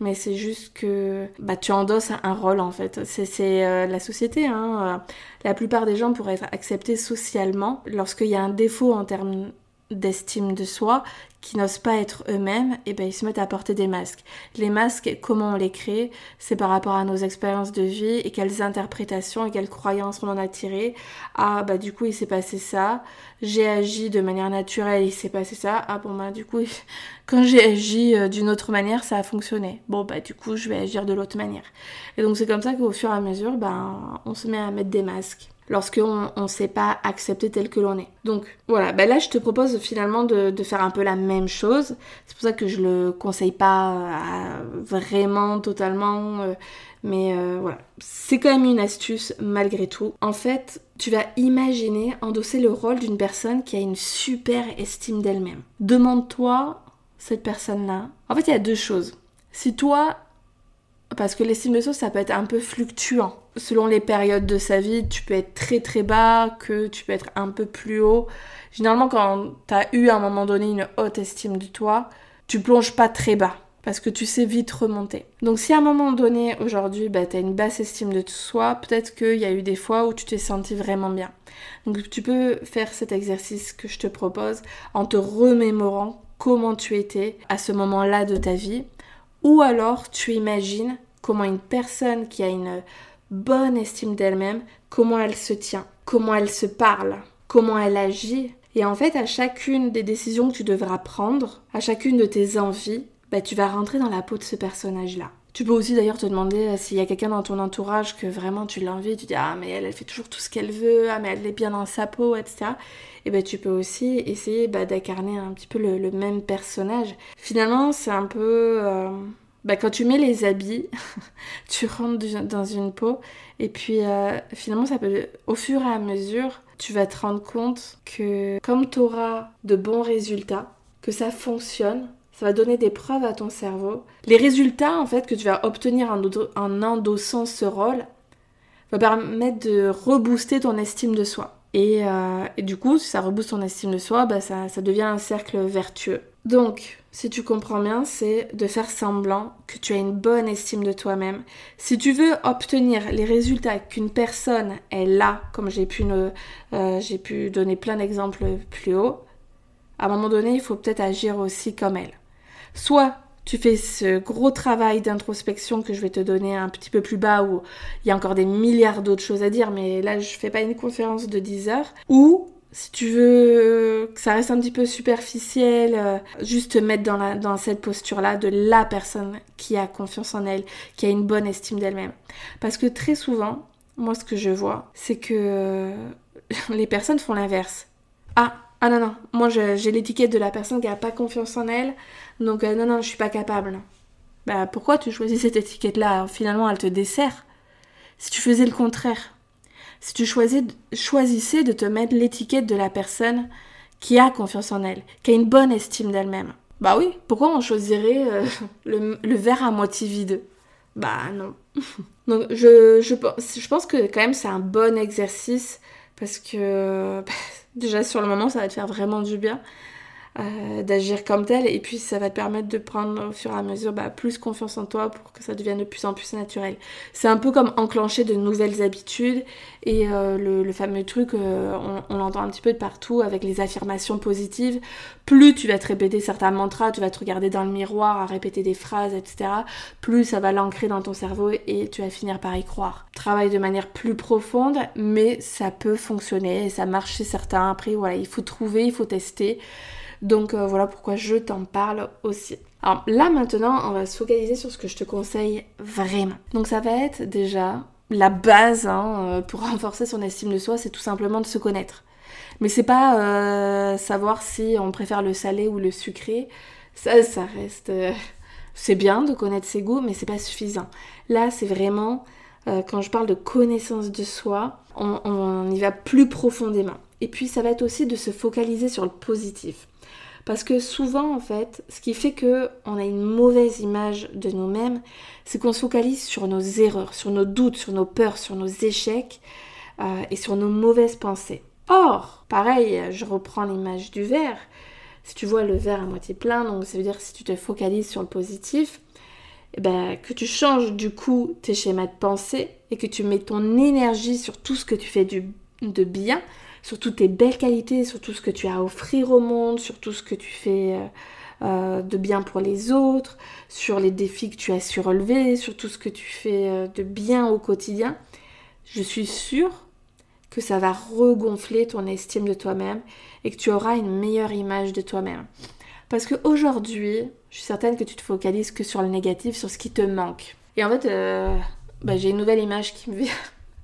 Mais c'est juste que bah, tu endosses un rôle en fait. C'est euh, la société. Hein. La plupart des gens pourraient être acceptés socialement lorsqu'il y a un défaut en termes d'estime de soi, qui n'osent pas être eux-mêmes, et eh ben ils se mettent à porter des masques. Les masques, comment on les crée? C'est par rapport à nos expériences de vie et quelles interprétations et quelles croyances on en a tirées. Ah bah du coup il s'est passé ça, j'ai agi de manière naturelle, il s'est passé ça. Ah bon bah du coup quand j'ai agi euh, d'une autre manière ça a fonctionné. Bon bah du coup je vais agir de l'autre manière. Et donc c'est comme ça qu'au fur et à mesure ben on se met à mettre des masques lorsqu'on ne sait pas accepter tel que l'on est. Donc voilà, ben là je te propose finalement de, faire un peu la même chose. C'est pour ça que je le conseille pas euh, vraiment totalement, euh, mais euh, voilà. C'est quand même une astuce malgré tout. En fait, tu vas imaginer endosser le rôle d'une personne qui a une super estime d'elle-même. Demande-toi cette personne-là. En fait, il y a deux choses. Si toi, parce que l'estime de soi, ça peut être un peu fluctuant. Selon les périodes de sa vie, tu peux être très très bas, que tu peux être un peu plus haut. Généralement, quand tu as eu à un moment donné une haute estime de toi, tu plonges pas très bas parce que tu sais vite remonter. Donc si à un moment donné, aujourd'hui, bah, tu as une basse estime de soi, peut-être qu'il y a eu des fois où tu t'es senti vraiment bien. Donc tu peux faire cet exercice que je te propose en te remémorant comment tu étais à ce moment-là de ta vie. Ou alors tu imagines comment une personne qui a une bonne estime d'elle-même, comment elle se tient, comment elle se parle, comment elle agit. Et en fait, à chacune des décisions que tu devras prendre, à chacune de tes envies, bah, tu vas rentrer dans la peau de ce personnage-là. Tu peux aussi d'ailleurs te demander euh, s'il y a quelqu'un dans ton entourage que vraiment tu l'envies, tu dis ah mais elle, elle fait toujours tout ce qu'elle veut, ah mais elle est bien dans sa peau, etc. Et ben tu peux aussi essayer bah, d'incarner un petit peu le, même personnage. Finalement c'est un peu... Euh, bah, quand tu mets les habits, tu rentres dans une peau et puis euh, finalement ça au fur et à mesure tu vas te rendre compte que comme tu auras de bons résultats, que ça fonctionne, ça va donner des preuves à ton cerveau. Les résultats en fait que tu vas obtenir en, endossant ce rôle va permettre de rebooster ton estime de soi. Et, euh, du coup, si ça rebooste ton estime de soi, bah, ça, ça devient un cercle vertueux. Donc, si tu comprends bien, c'est de faire semblant que tu as une bonne estime de toi-même. Si tu veux obtenir les résultats qu'une personne est là, comme j'ai pu, euh, j'ai pu donner plein d'exemples plus haut, à un moment donné, il faut peut-être agir aussi comme elle. Soit tu fais ce gros travail d'introspection que je vais te donner un petit peu plus bas où il y a encore des milliards d'autres choses à dire, mais là je fais pas une conférence de 10 heures, ou si tu veux que ça reste un petit peu superficiel, euh, juste te mettre dans, la, dans cette posture-là de la personne qui a confiance en elle, qui a une bonne estime d'elle-même. Parce que très souvent, moi ce que je vois, c'est que euh, les personnes font l'inverse. Ah, ah non, non, moi j'ai l'étiquette de la personne qui n'a pas confiance en elle, donc euh, non, non, je suis pas capable. Bah pourquoi tu choisis cette étiquette-là? Finalement, elle te dessert. Si tu faisais le contraire, si tu choisissais de te mettre l'étiquette de la personne qui a confiance en elle, qui a une bonne estime d'elle-même. Bah oui, pourquoi on choisirait euh, le, verre à moitié vide? Bah non. Donc je, pense que quand même c'est un bon exercice parce que déjà sur le moment ça va te faire vraiment du bien. Euh, d'agir comme tel et puis ça va te permettre de prendre au fur et à mesure bah, plus confiance en toi pour que ça devienne de plus en plus naturel. C'est un peu comme enclencher de nouvelles habitudes et euh, le, fameux truc, euh, on, l'entend un petit peu de partout avec les affirmations positives. Plus tu vas te répéter certains mantras, tu vas te regarder dans le miroir à répéter des phrases, etc. Plus ça va l'ancrer dans ton cerveau et tu vas finir par y croire. Travaille de manière plus profonde, mais ça peut fonctionner et ça marche chez certains. Après, voilà, il faut trouver, il faut tester. Donc euh, voilà pourquoi je t'en parle aussi. Alors là maintenant, on va se focaliser sur ce que je te conseille vraiment. Donc ça va être déjà la base hein, euh, pour renforcer son estime de soi, c'est tout simplement de se connaître. Mais c'est pas euh, savoir si on préfère le salé ou le sucré. Ça, reste. c'est bien de connaître ses goûts, mais c'est pas suffisant. Là, c'est vraiment quand je parle de connaissance de soi, on, on y va plus profondément. Et puis ça va être aussi de se focaliser sur le positif. Parce que souvent, en fait, ce qui fait que on a une mauvaise image de nous-mêmes, c'est qu'on se focalise sur nos erreurs, sur nos doutes, sur nos peurs, sur nos échecs euh, et sur nos mauvaises pensées. Or, pareil, je reprends l'image du verre. Si tu vois le verre à moitié plein, donc ça veut dire si tu te focalises sur le positif, eh ben, que tu changes du coup tes schémas de pensée et que tu mets ton énergie sur tout ce que tu fais de bien, sur toutes tes belles qualités, sur tout ce que tu as à offrir au monde, sur tout ce que tu fais euh, euh, de bien pour les autres, sur les défis que tu as su relever, sur tout ce que tu fais euh, de bien au quotidien, je suis sûre que ça va regonfler ton estime de toi-même et que tu auras une meilleure image de toi-même. Parce qu'aujourd'hui, je suis certaine que tu te focalises que sur le négatif, sur ce qui te manque. Et en fait, bah, j'ai une nouvelle image qui me vient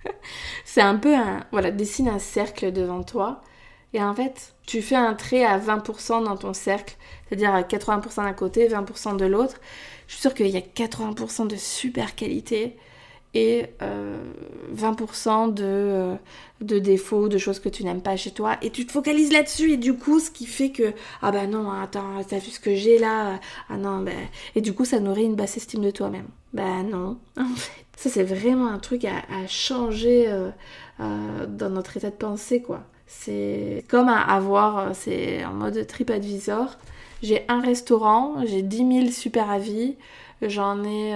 c'est un peu un. Voilà, dessine un cercle devant toi. Et en fait, tu fais un trait à 20% dans ton cercle, c'est-à-dire à 80% d'un côté, 20% de l'autre. Je suis sûre qu'il y a 80% de super qualité et 20% euh, de, euh, de défauts, de choses que tu n'aimes pas chez toi. Et tu te focalises là-dessus. Et du coup, ce qui fait que, ah ben non, attends, t'as vu ce que j'ai là? Ah non, ben... Et du coup, ça nourrit une basse estime de toi-même. Ben non, en fait. Ça, c'est vraiment un truc à, changer euh, euh, dans notre état de pensée, quoi. C'est comme à avoir, euh, c'est en mode TripAdvisor. J'ai un restaurant, j'ai 10 000 super avis, j'en ai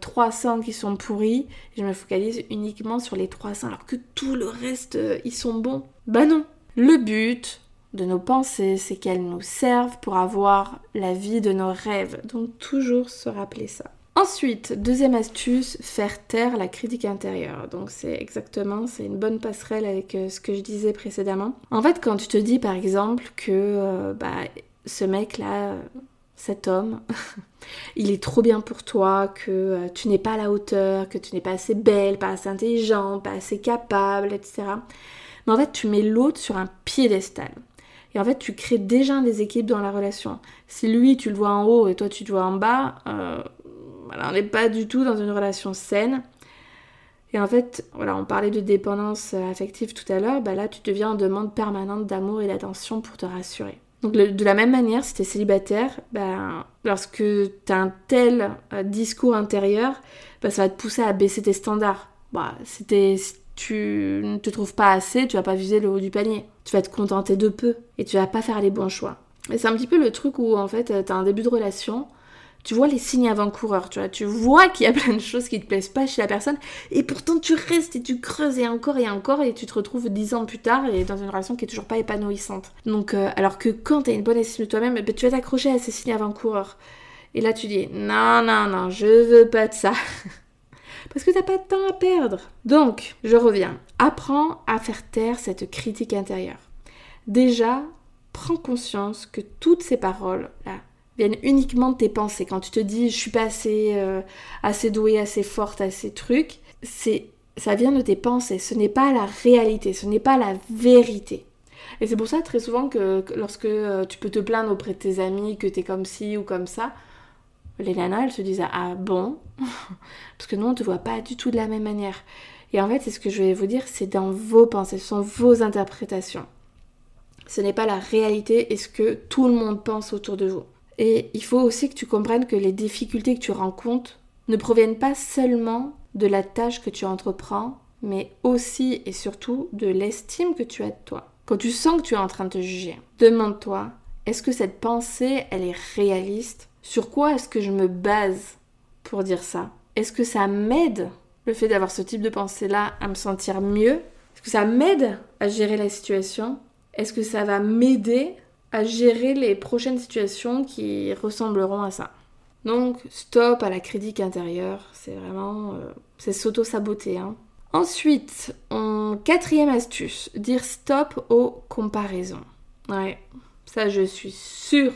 300 qui sont pourris, je me focalise uniquement sur les 300 alors que tout le reste, ils sont bons. Bah non Le but de nos pensées, c'est qu'elles nous servent pour avoir la vie de nos rêves. Donc toujours se rappeler ça. Ensuite, deuxième astuce, faire taire la critique intérieure. Donc c'est exactement, c'est une bonne passerelle avec euh, ce que je disais précédemment. En fait, quand tu te dis par exemple que euh, bah, ce mec-là, cet homme, il est trop bien pour toi, que euh, tu n'es pas à la hauteur, que tu n'es pas assez belle, pas assez intelligente, pas assez capable, etc. Mais en fait, tu mets l'autre sur un piédestal. Et en fait, tu crées déjà des équipes dans la relation. Si lui, tu le vois en haut et toi, tu te vois en bas, on n'est pas du tout dans une relation saine. Et en fait, voilà, on parlait de dépendance affective tout à l'heure, bah là tu deviens en demande permanente d'amour et d'attention pour te rassurer. Donc de la même manière, si tu es célibataire, bah, lorsque tu as un tel euh, discours intérieur, bah, ça va te pousser à baisser tes standards. Bah, si, tu ne te trouves pas assez, tu vas pas viser le haut du panier. Tu vas te contenter de peu et tu vas pas faire les bons choix. Et c'est un petit peu le truc où en fait tu as un début de relation, tu vois les signes avant-coureurs, tu vois, tu vois qu'il y a plein de choses qui te plaisent pas chez la personne, et pourtant tu restes et tu creuses et encore et encore, et tu te retrouves dix ans plus tard et dans une relation qui est toujours pas épanouissante. Donc, euh, alors que quand tu as une bonne estime de toi-même, eh ben, tu vas t'accrocher à ces signes avant-coureurs. Et là, tu dis non, non, non, je veux pas de ça. Parce que t'as pas de temps à perdre. Donc, je reviens. Apprends à faire taire cette critique intérieure. Déjà, prends conscience que toutes ces paroles-là viennent uniquement de tes pensées. Quand tu te dis je suis pas assez, euh, assez douée, assez forte, assez truc, c'est ça vient de tes pensées. Ce n'est pas la réalité, ce n'est pas la vérité. Et c'est pour ça très souvent que, lorsque euh, tu peux te plaindre auprès de tes amis que tu es comme ci ou comme ça, les nanas elles se disent ah bon? Parce que nous on te voit pas du tout de la même manière. Et en fait c'est ce que je vais vous dire, c'est dans vos pensées, ce sont vos interprétations. Ce n'est pas la réalité et ce que tout le monde pense autour de vous. Et il faut aussi que tu comprennes que les difficultés que tu rencontres ne proviennent pas seulement de la tâche que tu entreprends, mais aussi et surtout de l'estime que tu as de toi. Quand tu sens que tu es en train de te juger, demande-toi, est-ce que cette pensée, elle est réaliste? Sur quoi est-ce que je me base pour dire ça? Est-ce que ça m'aide, le fait d'avoir ce type de pensée-là, à me sentir mieux? Est-ce que ça m'aide à gérer la situation? Est-ce que ça va m'aider gérer les prochaines situations qui ressembleront à ça. Donc stop à la critique intérieure, c'est vraiment... Euh, c'est s'auto-saboter. Hein. Ensuite, en quatrième astuce, dire stop aux comparaisons. Ouais, ça je suis sûre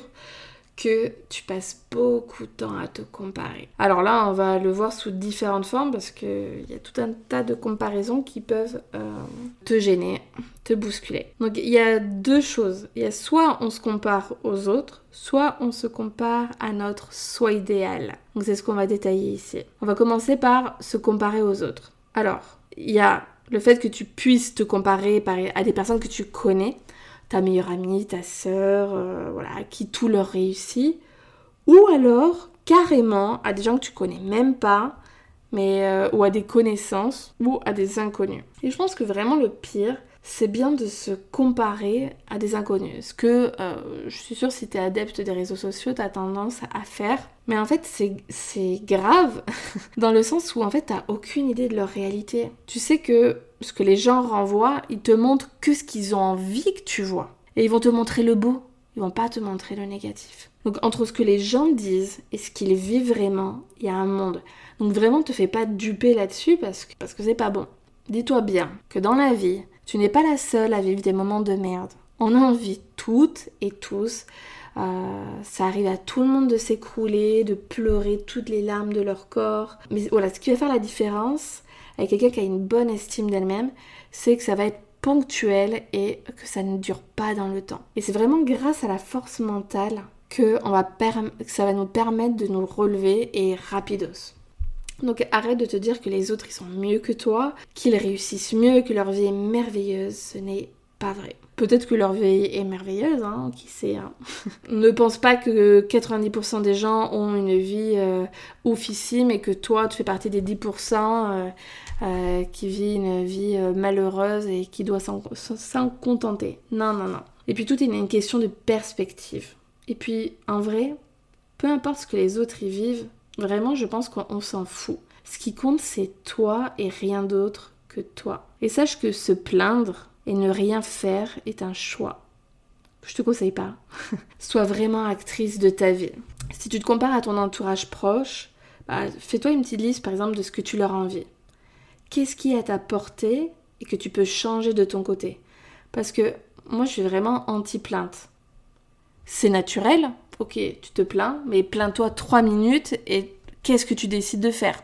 que tu passes beaucoup de temps à te comparer. Alors là, on va le voir sous différentes formes parce qu'il y a tout un tas de comparaisons qui peuvent euh, te gêner, te bousculer. Donc il y a deux choses. Il y a soit on se compare aux autres, soit on se compare à notre soi idéal. Donc c'est ce qu'on va détailler ici. On va commencer par se comparer aux autres. Alors, il y a le fait que tu puisses te comparer à des personnes que tu connais ta meilleure amie, ta sœur, euh, voilà, qui tout leur réussit. Ou alors, carrément, à des gens que tu connais même pas, mais, euh, ou à des connaissances, ou à des inconnus. Et je pense que vraiment le pire, c'est bien de se comparer à des inconnus. Ce que euh, je suis sûre, si tu es adepte des réseaux sociaux, tu as tendance à faire. Mais en fait, c'est grave dans le sens où en fait, tu aucune idée de leur réalité. Tu sais que ce que les gens renvoient, ils te montrent que ce qu'ils ont envie que tu vois. Et ils vont te montrer le beau, ils vont pas te montrer le négatif. Donc entre ce que les gens disent et ce qu'ils vivent vraiment, il y a un monde. Donc vraiment, te fais pas duper là-dessus parce que parce que c'est pas bon. Dis-toi bien que dans la vie, tu n'es pas la seule à vivre des moments de merde. On a envie toutes et tous. Euh, ça arrive à tout le monde de s'écrouler, de pleurer toutes les larmes de leur corps. Mais voilà, ce qui va faire la différence avec quelqu'un qui a une bonne estime d'elle-même, c'est que ça va être ponctuel et que ça ne dure pas dans le temps. Et c'est vraiment grâce à la force mentale que, que ça va nous permettre de nous relever et rapidos. Donc arrête de te dire que les autres ils sont mieux que toi, qu'ils réussissent mieux, que leur vie est merveilleuse. Ce n'est pas vrai. Peut-être que leur vie est merveilleuse, hein, qui sait. Hein. ne pense pas que 90% des gens ont une vie euh, oufissime et que toi tu fais partie des 10% euh, euh, qui vit une vie malheureuse et qui doit s'en contenter. Non, non, non. Et puis tout est une question de perspective. Et puis en vrai, peu importe ce que les autres y vivent, Vraiment, je pense qu'on s'en fout. Ce qui compte, c'est toi et rien d'autre que toi. Et sache que se plaindre et ne rien faire est un choix. Je te conseille pas. Sois vraiment actrice de ta vie. Si tu te compares à ton entourage proche, bah, fais-toi une petite liste par exemple de ce que tu leur envies. Qu'est-ce qui est à ta portée et que tu peux changer de ton côté? Parce que moi je suis vraiment anti-plainte. C'est naturel, ok, tu te plains, mais plains-toi trois minutes et qu'est-ce que tu décides de faire?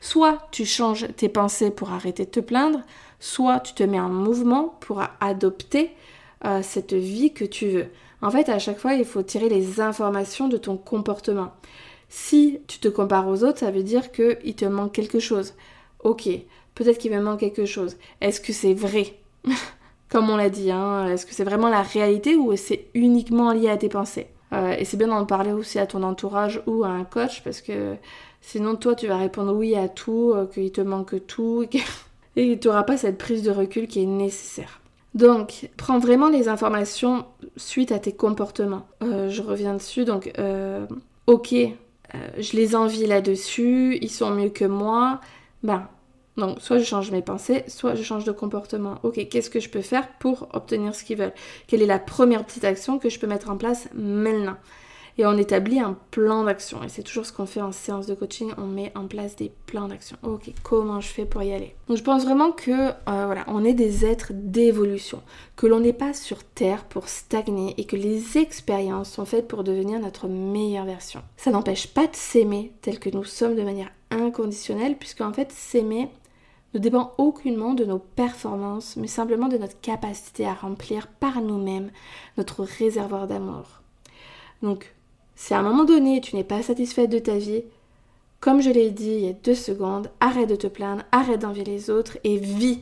Soit tu changes tes pensées pour arrêter de te plaindre, soit tu te mets en mouvement pour adopter euh, cette vie que tu veux. En fait, à chaque fois, il faut tirer les informations de ton comportement. Si tu te compares aux autres, ça veut dire qu'il te manque quelque chose. Ok, peut-être qu'il me manque quelque chose. Est-ce que c'est vrai? Comme on l'a dit, hein, est-ce que c'est vraiment la réalité ou c'est uniquement lié à tes pensées? Euh, Et c'est bien d'en parler aussi à ton entourage ou à un coach parce que sinon toi tu vas répondre oui à tout, euh, qu'il te manque tout et tu n'auras pas cette prise de recul qui est nécessaire. Donc, prends vraiment les informations suite à tes comportements. Euh, je reviens dessus, donc, ok, je les envie là-dessus, ils sont mieux que moi. Ben, donc, soit je change mes pensées, soit je change de comportement. Ok, qu'est-ce que je peux faire pour obtenir ce qu'ils veulent? Quelle est la première petite action que je peux mettre en place maintenant? Et on établit un plan d'action. Et c'est toujours ce qu'on fait en séance de coaching, on met en place des plans d'action. Ok, comment je fais pour y aller? Donc, je pense vraiment que, euh, voilà, on est des êtres d'évolution, que l'on n'est pas sur Terre pour stagner et que les expériences sont faites pour devenir notre meilleure version. Ça n'empêche pas de s'aimer tel que nous sommes de manière inconditionnelle, puisque en fait, s'aimer, ne dépend aucunement de nos performances, mais simplement de notre capacité à remplir par nous-mêmes notre réservoir d'amour. Donc, si à un moment donné tu n'es pas satisfaite de ta vie, comme je l'ai dit il y a deux secondes, arrête de te plaindre, arrête d'envier les autres et vis.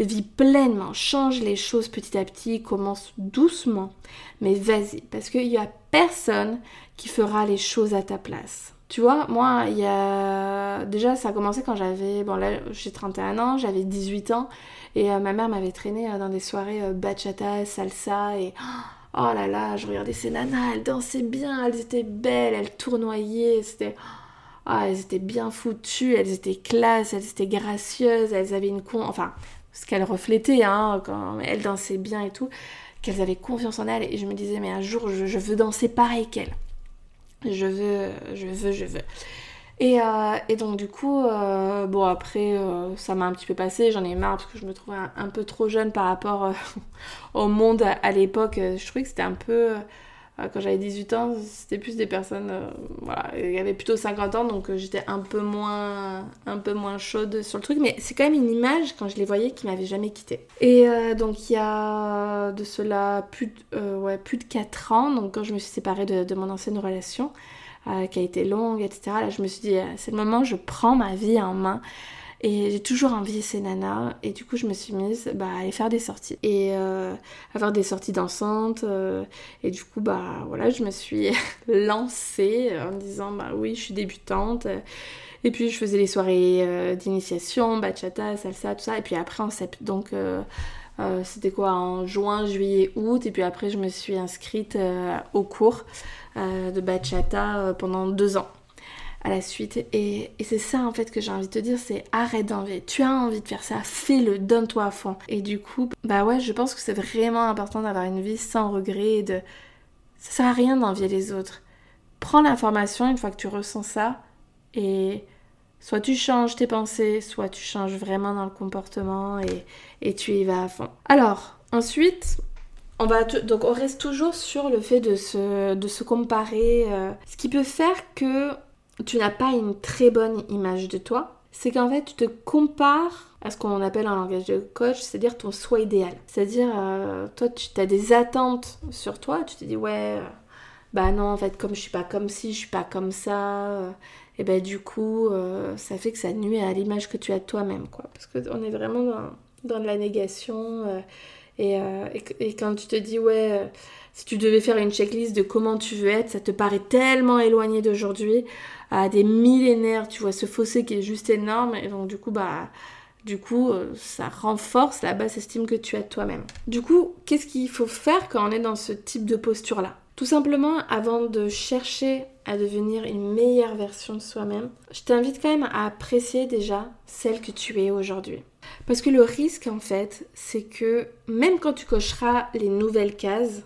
Vis pleinement, change les choses petit à petit, commence doucement, mais vas-y, parce qu'il n'y a personne qui fera les choses à ta place. Tu vois, moi, il y a... Déjà, ça a commencé quand j'avais... Bon, là, j'ai 31 ans, j'avais 18 ans. Et euh, ma mère m'avait traîné euh, dans des soirées euh, bachata, salsa. Et... là là, je regardais ces nanas, elles dansaient bien, elles étaient belles, elles tournoyaient. C'était... Ah, elles étaient bien foutues, elles étaient classes, elles étaient gracieuses, elles avaient une con... Enfin, ce qu'elles reflétaient, hein, quand elles dansaient bien et tout. Qu'elles avaient confiance en elles. Et je me disais, mais un jour, je veux danser pareil qu'elles je veux, je veux, je veux. Et, euh, et donc du coup, euh, bon après, euh, ça m'a un petit peu passé, j'en ai marre parce que je me trouvais un, peu trop jeune par rapport au monde à, l'époque. Je trouvais que c'était un peu, quand j'avais 18 ans, c'était plus des personnes, voilà, il avait plutôt 50 ans, donc j'étais un peu moins, un peu moins chaude sur le truc. Mais c'est quand même une image quand je les voyais qui m'avait jamais quittée. Et donc il y a de cela plus de, ouais, plus de 4 ans, donc quand je me suis séparée de, de mon ancienne relation. Euh, qui a été longue, etc. Là, je me suis dit, euh, c'est le moment, je prends ma vie en main. Et j'ai toujours envie ces nanas. Et du coup, je me suis mise bah, à aller faire des sorties. Et euh, à faire des sorties dansantes. et du coup, bah voilà, je me suis lancée en me disant, bah oui, je suis débutante. Et puis, je faisais les soirées d'initiation, bachata, salsa, tout ça. Et puis après, en septembre, donc... c'était quoi en juin, juillet, août et puis après je me suis inscrite au cours euh, de bachata euh, pendant deux ans à la suite. Et, c'est ça en fait que j'ai envie de te dire, c'est arrête d'envier. Tu as envie de faire ça, fais-le, donne-toi à fond. Et du coup, bah ouais, je pense que c'est vraiment important d'avoir une vie sans regret et de... Ça sert à rien d'envier les autres. Prends l'information une fois que tu ressens ça et soit tu changes tes pensées, soit tu changes vraiment dans le comportement et, et tu y vas à fond. Alors, ensuite, on va donc on reste toujours sur le fait de se, de se comparer. Euh, ce qui peut faire que tu n'as pas une très bonne image de toi, c'est qu'en fait tu te compares à ce qu'on appelle en langage de coach, c'est-à-dire ton soi idéal. C'est-à-dire, euh, toi tu as des attentes sur toi, tu te dis ouais, euh, bah non en fait comme je suis pas comme ci, je suis pas comme ça, et ben du coup ça fait que ça nuit à l'image que tu as de toi-même quoi. Parce qu'on est vraiment dans, la négation euh, et, quand tu te dis, ouais, euh, si tu devais faire une checklist de comment tu veux être, ça te paraît tellement éloigné d'aujourd'hui, à des millénaires, tu vois ce fossé qui est juste énorme, et donc du coup, bah, du coup, euh, ça renforce la basse estime que tu as de toi-même. Du coup, qu'est-ce qu'il faut faire quand on est dans ce type de posture-là? Tout simplement, avant de chercher à devenir une meilleure version de soi-même, je t'invite quand même à apprécier déjà celle que tu es aujourd'hui. Parce que le risque, en fait, c'est que même quand tu cocheras les nouvelles cases,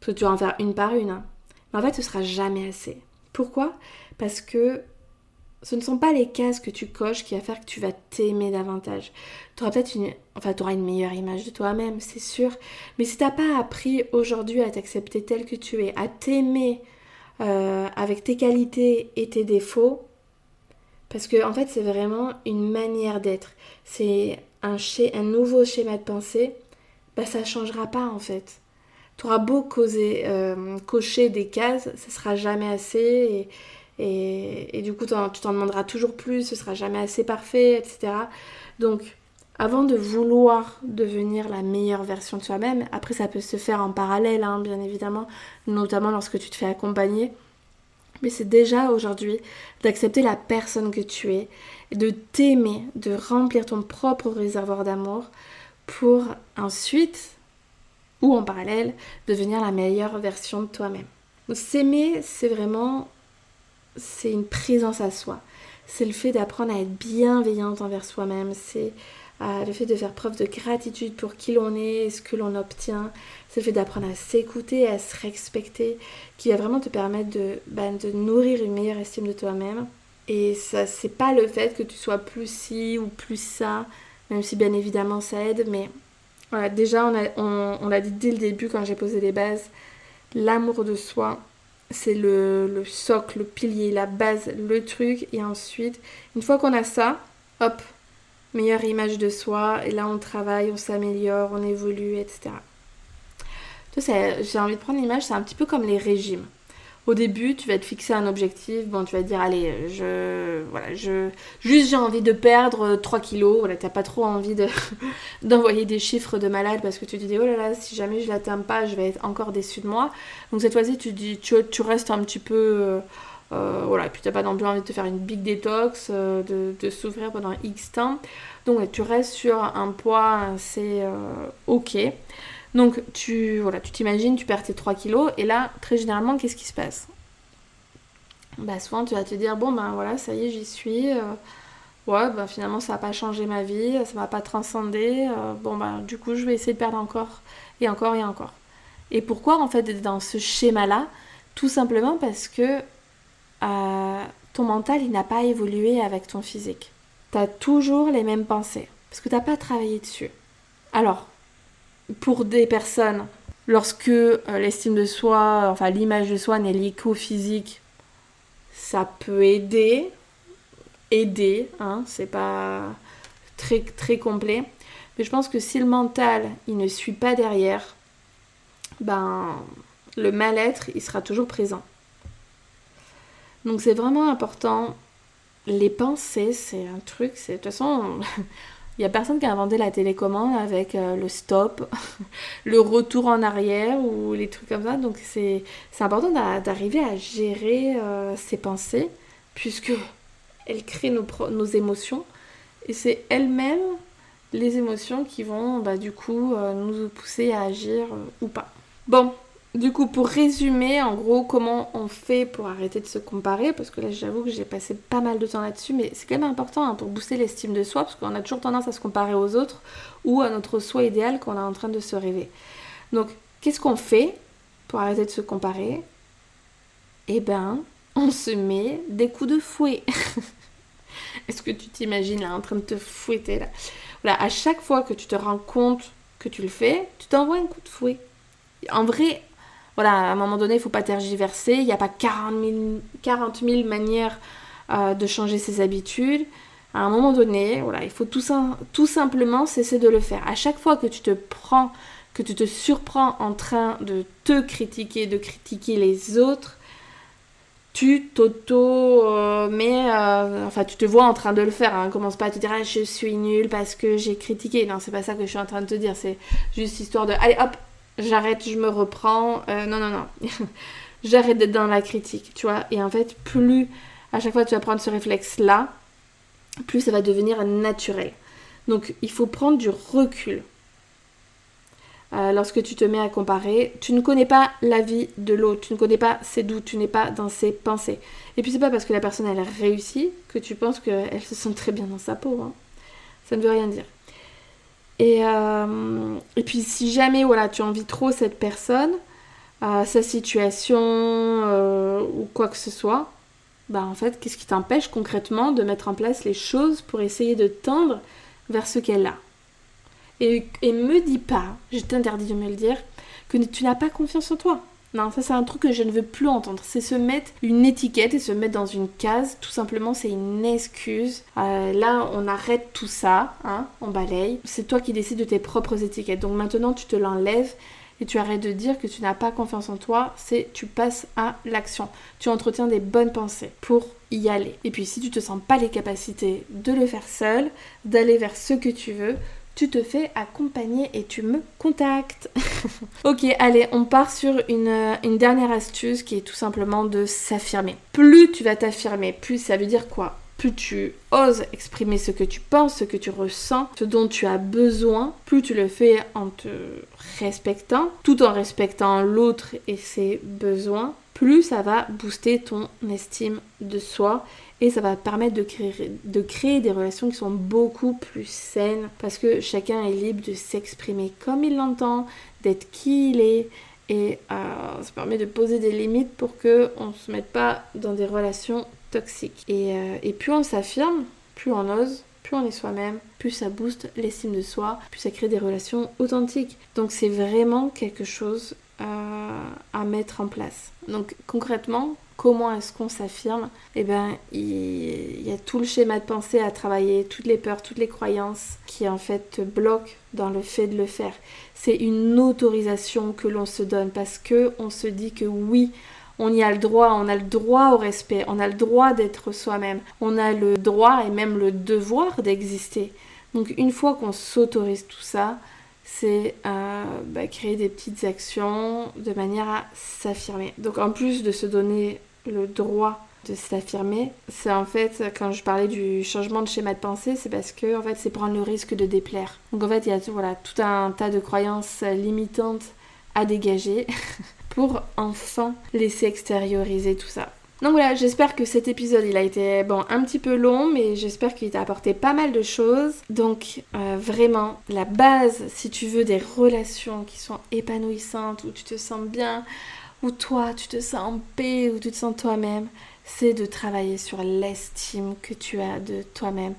parce que tu vas en faire une par une, hein, mais en fait, ce sera jamais assez. Pourquoi? Parce que ce ne sont pas les cases que tu coches qui va faire que tu vas t'aimer davantage. Tu auras peut-être une, enfin, une meilleure image de toi-même, c'est sûr. Mais si tu n'as pas appris aujourd'hui à t'accepter tel que tu es, à t'aimer euh, avec tes qualités et tes défauts, parce que en fait, c'est vraiment une manière d'être. C'est un, un nouveau schéma de pensée. Bah, ça changera pas en fait. Tu auras beau causer, euh, cocher des cases, ça sera jamais assez. Et, du coup, tu t'en demanderas toujours plus, ce sera jamais assez parfait, etc. Donc, avant de vouloir devenir la meilleure version de soi-même, après ça peut se faire en parallèle, hein, bien évidemment, notamment lorsque tu te fais accompagner. Mais c'est déjà aujourd'hui d'accepter la personne que tu es, de t'aimer, de remplir ton propre réservoir d'amour pour ensuite, ou en parallèle, devenir la meilleure version de toi-même. S'aimer, c'est vraiment, c'est une présence à soi. C'est le fait d'apprendre à être bienveillante envers soi-même. C'est euh, le fait de faire preuve de gratitude pour qui l'on est ce que l'on obtient. C'est le fait d'apprendre à s'écouter, à se respecter, qui va vraiment te permettre de, ben, de nourrir une meilleure estime de toi-même. Et ça, c'est pas le fait que tu sois plus ci ou plus ça, même si bien évidemment ça aide, mais déjà on l'a on, dit dès le début quand j'ai posé les bases, l'amour de soi, c'est le, le, socle, le pilier, la base, le truc. Et ensuite, une fois qu'on a ça, hop, meilleure image de soi. Et là, on travaille, on s'améliore, on évolue, etc. J'ai envie de prendre l'image, c'est un petit peu comme les régimes au début, tu vas te fixer un objectif. Bon, tu vas te dire, allez, je. Voilà, je. Juste, j'ai envie de perdre 3 kilos. Voilà, t'as pas trop envie de d'envoyer des chiffres de malade parce que tu te dis, oh là là, si jamais je l'atteins pas, je vais être encore déçue de moi. Donc, cette fois-ci, tu, dis, tu, restes un petit peu. Euh, euh, voilà, et puis t'as pas non plus envie de te faire une big détox, euh, de, de s'ouvrir pendant X temps. Donc, tu restes sur un poids assez ok. Donc tu voilà, tu t'imagines, tu perds tes 3 kilos et là, très généralement, qu'est-ce qui se passe? Bah souvent tu vas te dire bon ben voilà, ça y est, j'y suis. Euh, ouais, ben finalement ça va pas changé ma vie, ça va pas transcender. Euh, bon ben du coup je vais essayer de perdre encore et encore et encore. Et pourquoi en fait dans ce schéma-là? Tout simplement parce que euh, ton mental il n'a pas évolué avec ton physique. Tu as toujours les mêmes pensées parce que tu n'as pas travaillé dessus. Alors, pour des personnes, lorsque euh, l'estime de soi, enfin l'image de soi n'est liée qu'au physique, ça peut aider, aider, hein, c'est pas très, très complet. Mais je pense que si le mental, il ne suit pas derrière, ben, le mal-être, il sera toujours présent. Donc c'est vraiment important. Les pensées, c'est un truc, c'est de toute façon, Il n'y a personne qui a inventé la télécommande avec euh, le stop, le retour en arrière ou les trucs comme ça. Donc c'est important d'arriver à gérer euh, ses pensées puisque elles créent nos, nos émotions et c'est elles-mêmes les émotions qui vont bah, du coup euh, nous pousser à agir ou pas. Bon, du coup, pour résumer, en gros, comment on fait pour arrêter de se comparer, parce que là, j'avoue que j'ai passé pas mal de temps là-dessus, mais c'est quand même important hein, pour booster l'estime de soi, parce qu'on a toujours tendance à se comparer aux autres ou à notre soi idéal qu'on est en train de se rêver. Donc, qu'est-ce qu'on fait pour arrêter de se comparer? Eh ben, on se met des coups de fouet. Est-ce que tu t'imagines là en train de te fouetter là? Voilà, à chaque fois que tu te rends compte que tu le fais, tu t'envoies un coup de fouet. En vrai, voilà, à un moment donné, il ne faut pas tergiverser. Il n'y a pas 40 000, manières euh, de changer ses habitudes. À un moment donné, voilà, il faut tout, simplement cesser de le faire. À chaque fois que tu te prends, que tu te surprends en train de te critiquer, de critiquer les autres, tu t'auto euh, euh, enfin tu te vois en train de le faire hein. commence pas à te dire ah, je suis nulle parce que j'ai critiqué non c'est pas ça que je suis en train de te dire c'est juste histoire de allez hop j'arrête, je me reprends. Euh, non, non, non. j'arrête d'être dans la critique, tu vois. Et en fait, plus à chaque fois tu vas prendre ce réflexe-là, plus ça va devenir naturel. Donc, il faut prendre du recul. Euh, lorsque tu te mets à comparer, tu ne connais pas la vie de l'autre, tu ne connais pas ses doutes, tu n'es pas dans ses pensées. Et puis c'est pas parce que la personne elle a réussi que tu penses qu'elle se sent très bien dans sa peau. Hein. Ça ne veut rien dire. Et, euh, et puis si jamais voilà, tu envies trop cette personne, euh, sa situation euh, ou quoi que ce soit, bah en fait, qu'est-ce qui t'empêche concrètement de mettre en place les choses pour essayer de tendre vers ce qu'elle a? Et, et me dis pas, je t'interdis de me le dire, que tu n'as pas confiance en toi. Non, ça c'est un truc que je ne veux plus entendre. C'est se mettre une étiquette et se mettre dans une case. Tout simplement, c'est une excuse. Euh, là, on arrête tout ça, hein, on balaye. C'est toi qui décides de tes propres étiquettes. Donc maintenant, tu te l'enlèves et tu arrêtes de dire que tu n'as pas confiance en toi, c'est tu passes à l'action. Tu entretiens des bonnes pensées pour y aller. Et puis si tu te sens pas les capacités de le faire seul, d'aller vers ce que tu veux, tu te fais accompagner et tu me contactes. ok, allez, on part sur une, une, dernière astuce qui est tout simplement de s'affirmer. Plus tu vas t'affirmer, plus ça veut dire quoi? Plus tu oses exprimer ce que tu penses, ce que tu ressens, ce dont tu as besoin, plus tu le fais en te respectant, tout en respectant l'autre et ses besoins, plus ça va booster ton estime de soi et ça va permettre de créer, de créer des relations qui sont beaucoup plus saines parce que chacun est libre de s'exprimer comme il l'entend, d'être qui il est et euh, ça permet de poser des limites pour que on se mette pas dans des relations toxiques. Euh, et plus on s'affirme, plus on ose, plus on est soi-même, plus ça booste l'estime de soi, plus ça crée des relations authentiques. Donc c'est vraiment quelque chose à mettre en place. Donc concrètement, comment est-ce qu'on s'affirme Eh bien, il, y a tout le schéma de pensée à travailler, toutes les peurs, toutes les croyances qui en fait te bloquent dans le fait de le faire. C'est une autorisation que l'on se donne parce que on se dit que oui, on y a le droit, on a le droit au respect, on a le droit d'être soi-même, on a le droit et même le devoir d'exister. Donc une fois qu'on s'autorise tout ça, c'est euh, bah, créer des petites actions de manière à s'affirmer. Donc en plus de se donner le droit de s'affirmer, c'est en fait, quand je parlais du changement de schéma de pensée, c'est parce que en fait, c'est prendre le risque de déplaire. Donc en fait, il y a voilà, tout un tas de croyances limitantes à dégager pour enfin laisser extérioriser tout ça. Donc voilà, j'espère que cet épisode il a été bon un petit peu long, mais j'espère qu'il t'a apporté pas mal de choses. Donc euh, vraiment, la base, si tu veux des relations qui sont épanouissantes, où tu te sens bien, où toi tu te sens en paix, où tu te sens toi-même, c'est de travailler sur l'estime que tu as de toi-même.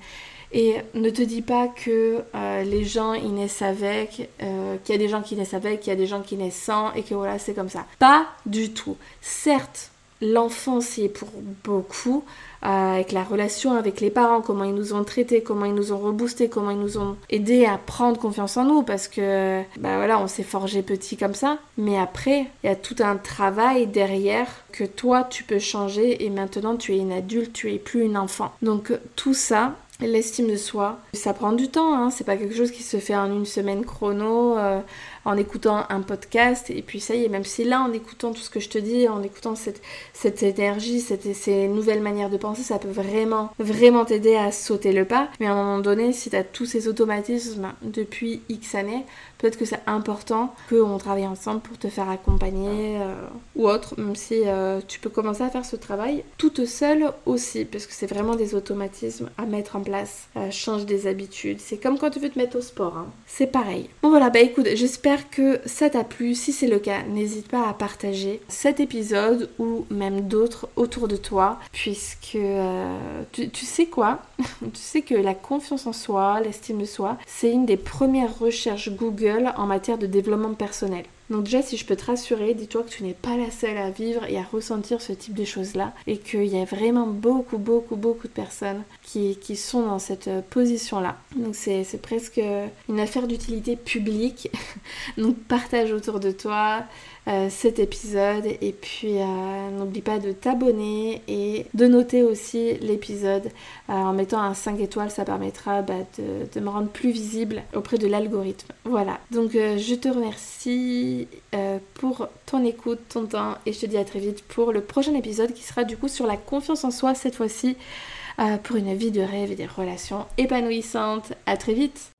Et ne te dis pas que euh, les gens ils naissent avec, euh, qu'il y a des gens qui naissent avec, qu'il y a des gens qui naissent sans, et que voilà, c'est comme ça. Pas du tout. Certes, l'enfance y est pour beaucoup, avec la relation avec les parents, comment ils nous ont traités, comment ils nous ont reboosté, comment ils nous ont aidé à prendre confiance en nous, parce que bah voilà, on s'est forgé petit comme ça. Mais après, il y a tout un travail derrière que toi tu peux changer et maintenant tu es une adulte, tu es plus une enfant. Donc tout ça, L'estime de soi, ça prend du temps, hein. c'est pas quelque chose qui se fait en une semaine chrono, euh, en écoutant un podcast, et puis ça y est, même si là, en écoutant tout ce que je te dis, en écoutant cette, cette énergie, cette, ces nouvelles manières de penser, ça peut vraiment, vraiment t'aider à sauter le pas. Mais à un moment donné, si tu as tous ces automatismes depuis X années, peut-être que c'est important qu'on travaille ensemble pour te faire accompagner euh, ou autre, même si euh, tu peux commencer à faire ce travail toute seule aussi, parce que c'est vraiment des automatismes à mettre en place. Euh, change des habitudes. C'est comme quand tu veux te mettre au sport. Hein. C'est pareil. Bon voilà, bah écoute, j'espère J'espère que ça t'a plu. Si c'est le cas, n'hésite pas à partager cet épisode ou même d'autres autour de toi, puisque euh, tu, tu, sais quoi? Tu sais que la confiance en soi, l'estime de soi, c'est une des premières recherches Google en matière de développement personnel. Donc déjà, si je peux te rassurer, dis-toi que tu n'es pas la seule à vivre et à ressentir ce type de choses-là et qu'il y a vraiment beaucoup, beaucoup, beaucoup de personnes qui, qui sont dans cette position-là. Donc c'est presque une affaire d'utilité publique. Donc partage autour de toi, cet épisode. Et puis euh, n'oublie pas de t'abonner et de noter aussi l'épisode. Euh, en mettant un 5 étoiles ça permettra bah, de, me rendre plus visible auprès de l'algorithme. Voilà. Donc je te remercie pour ton écoute ton temps et je te dis à très vite pour le prochain épisode qui sera du coup sur la confiance en soi cette fois-ci pour une vie de rêve et des relations épanouissantes. À très vite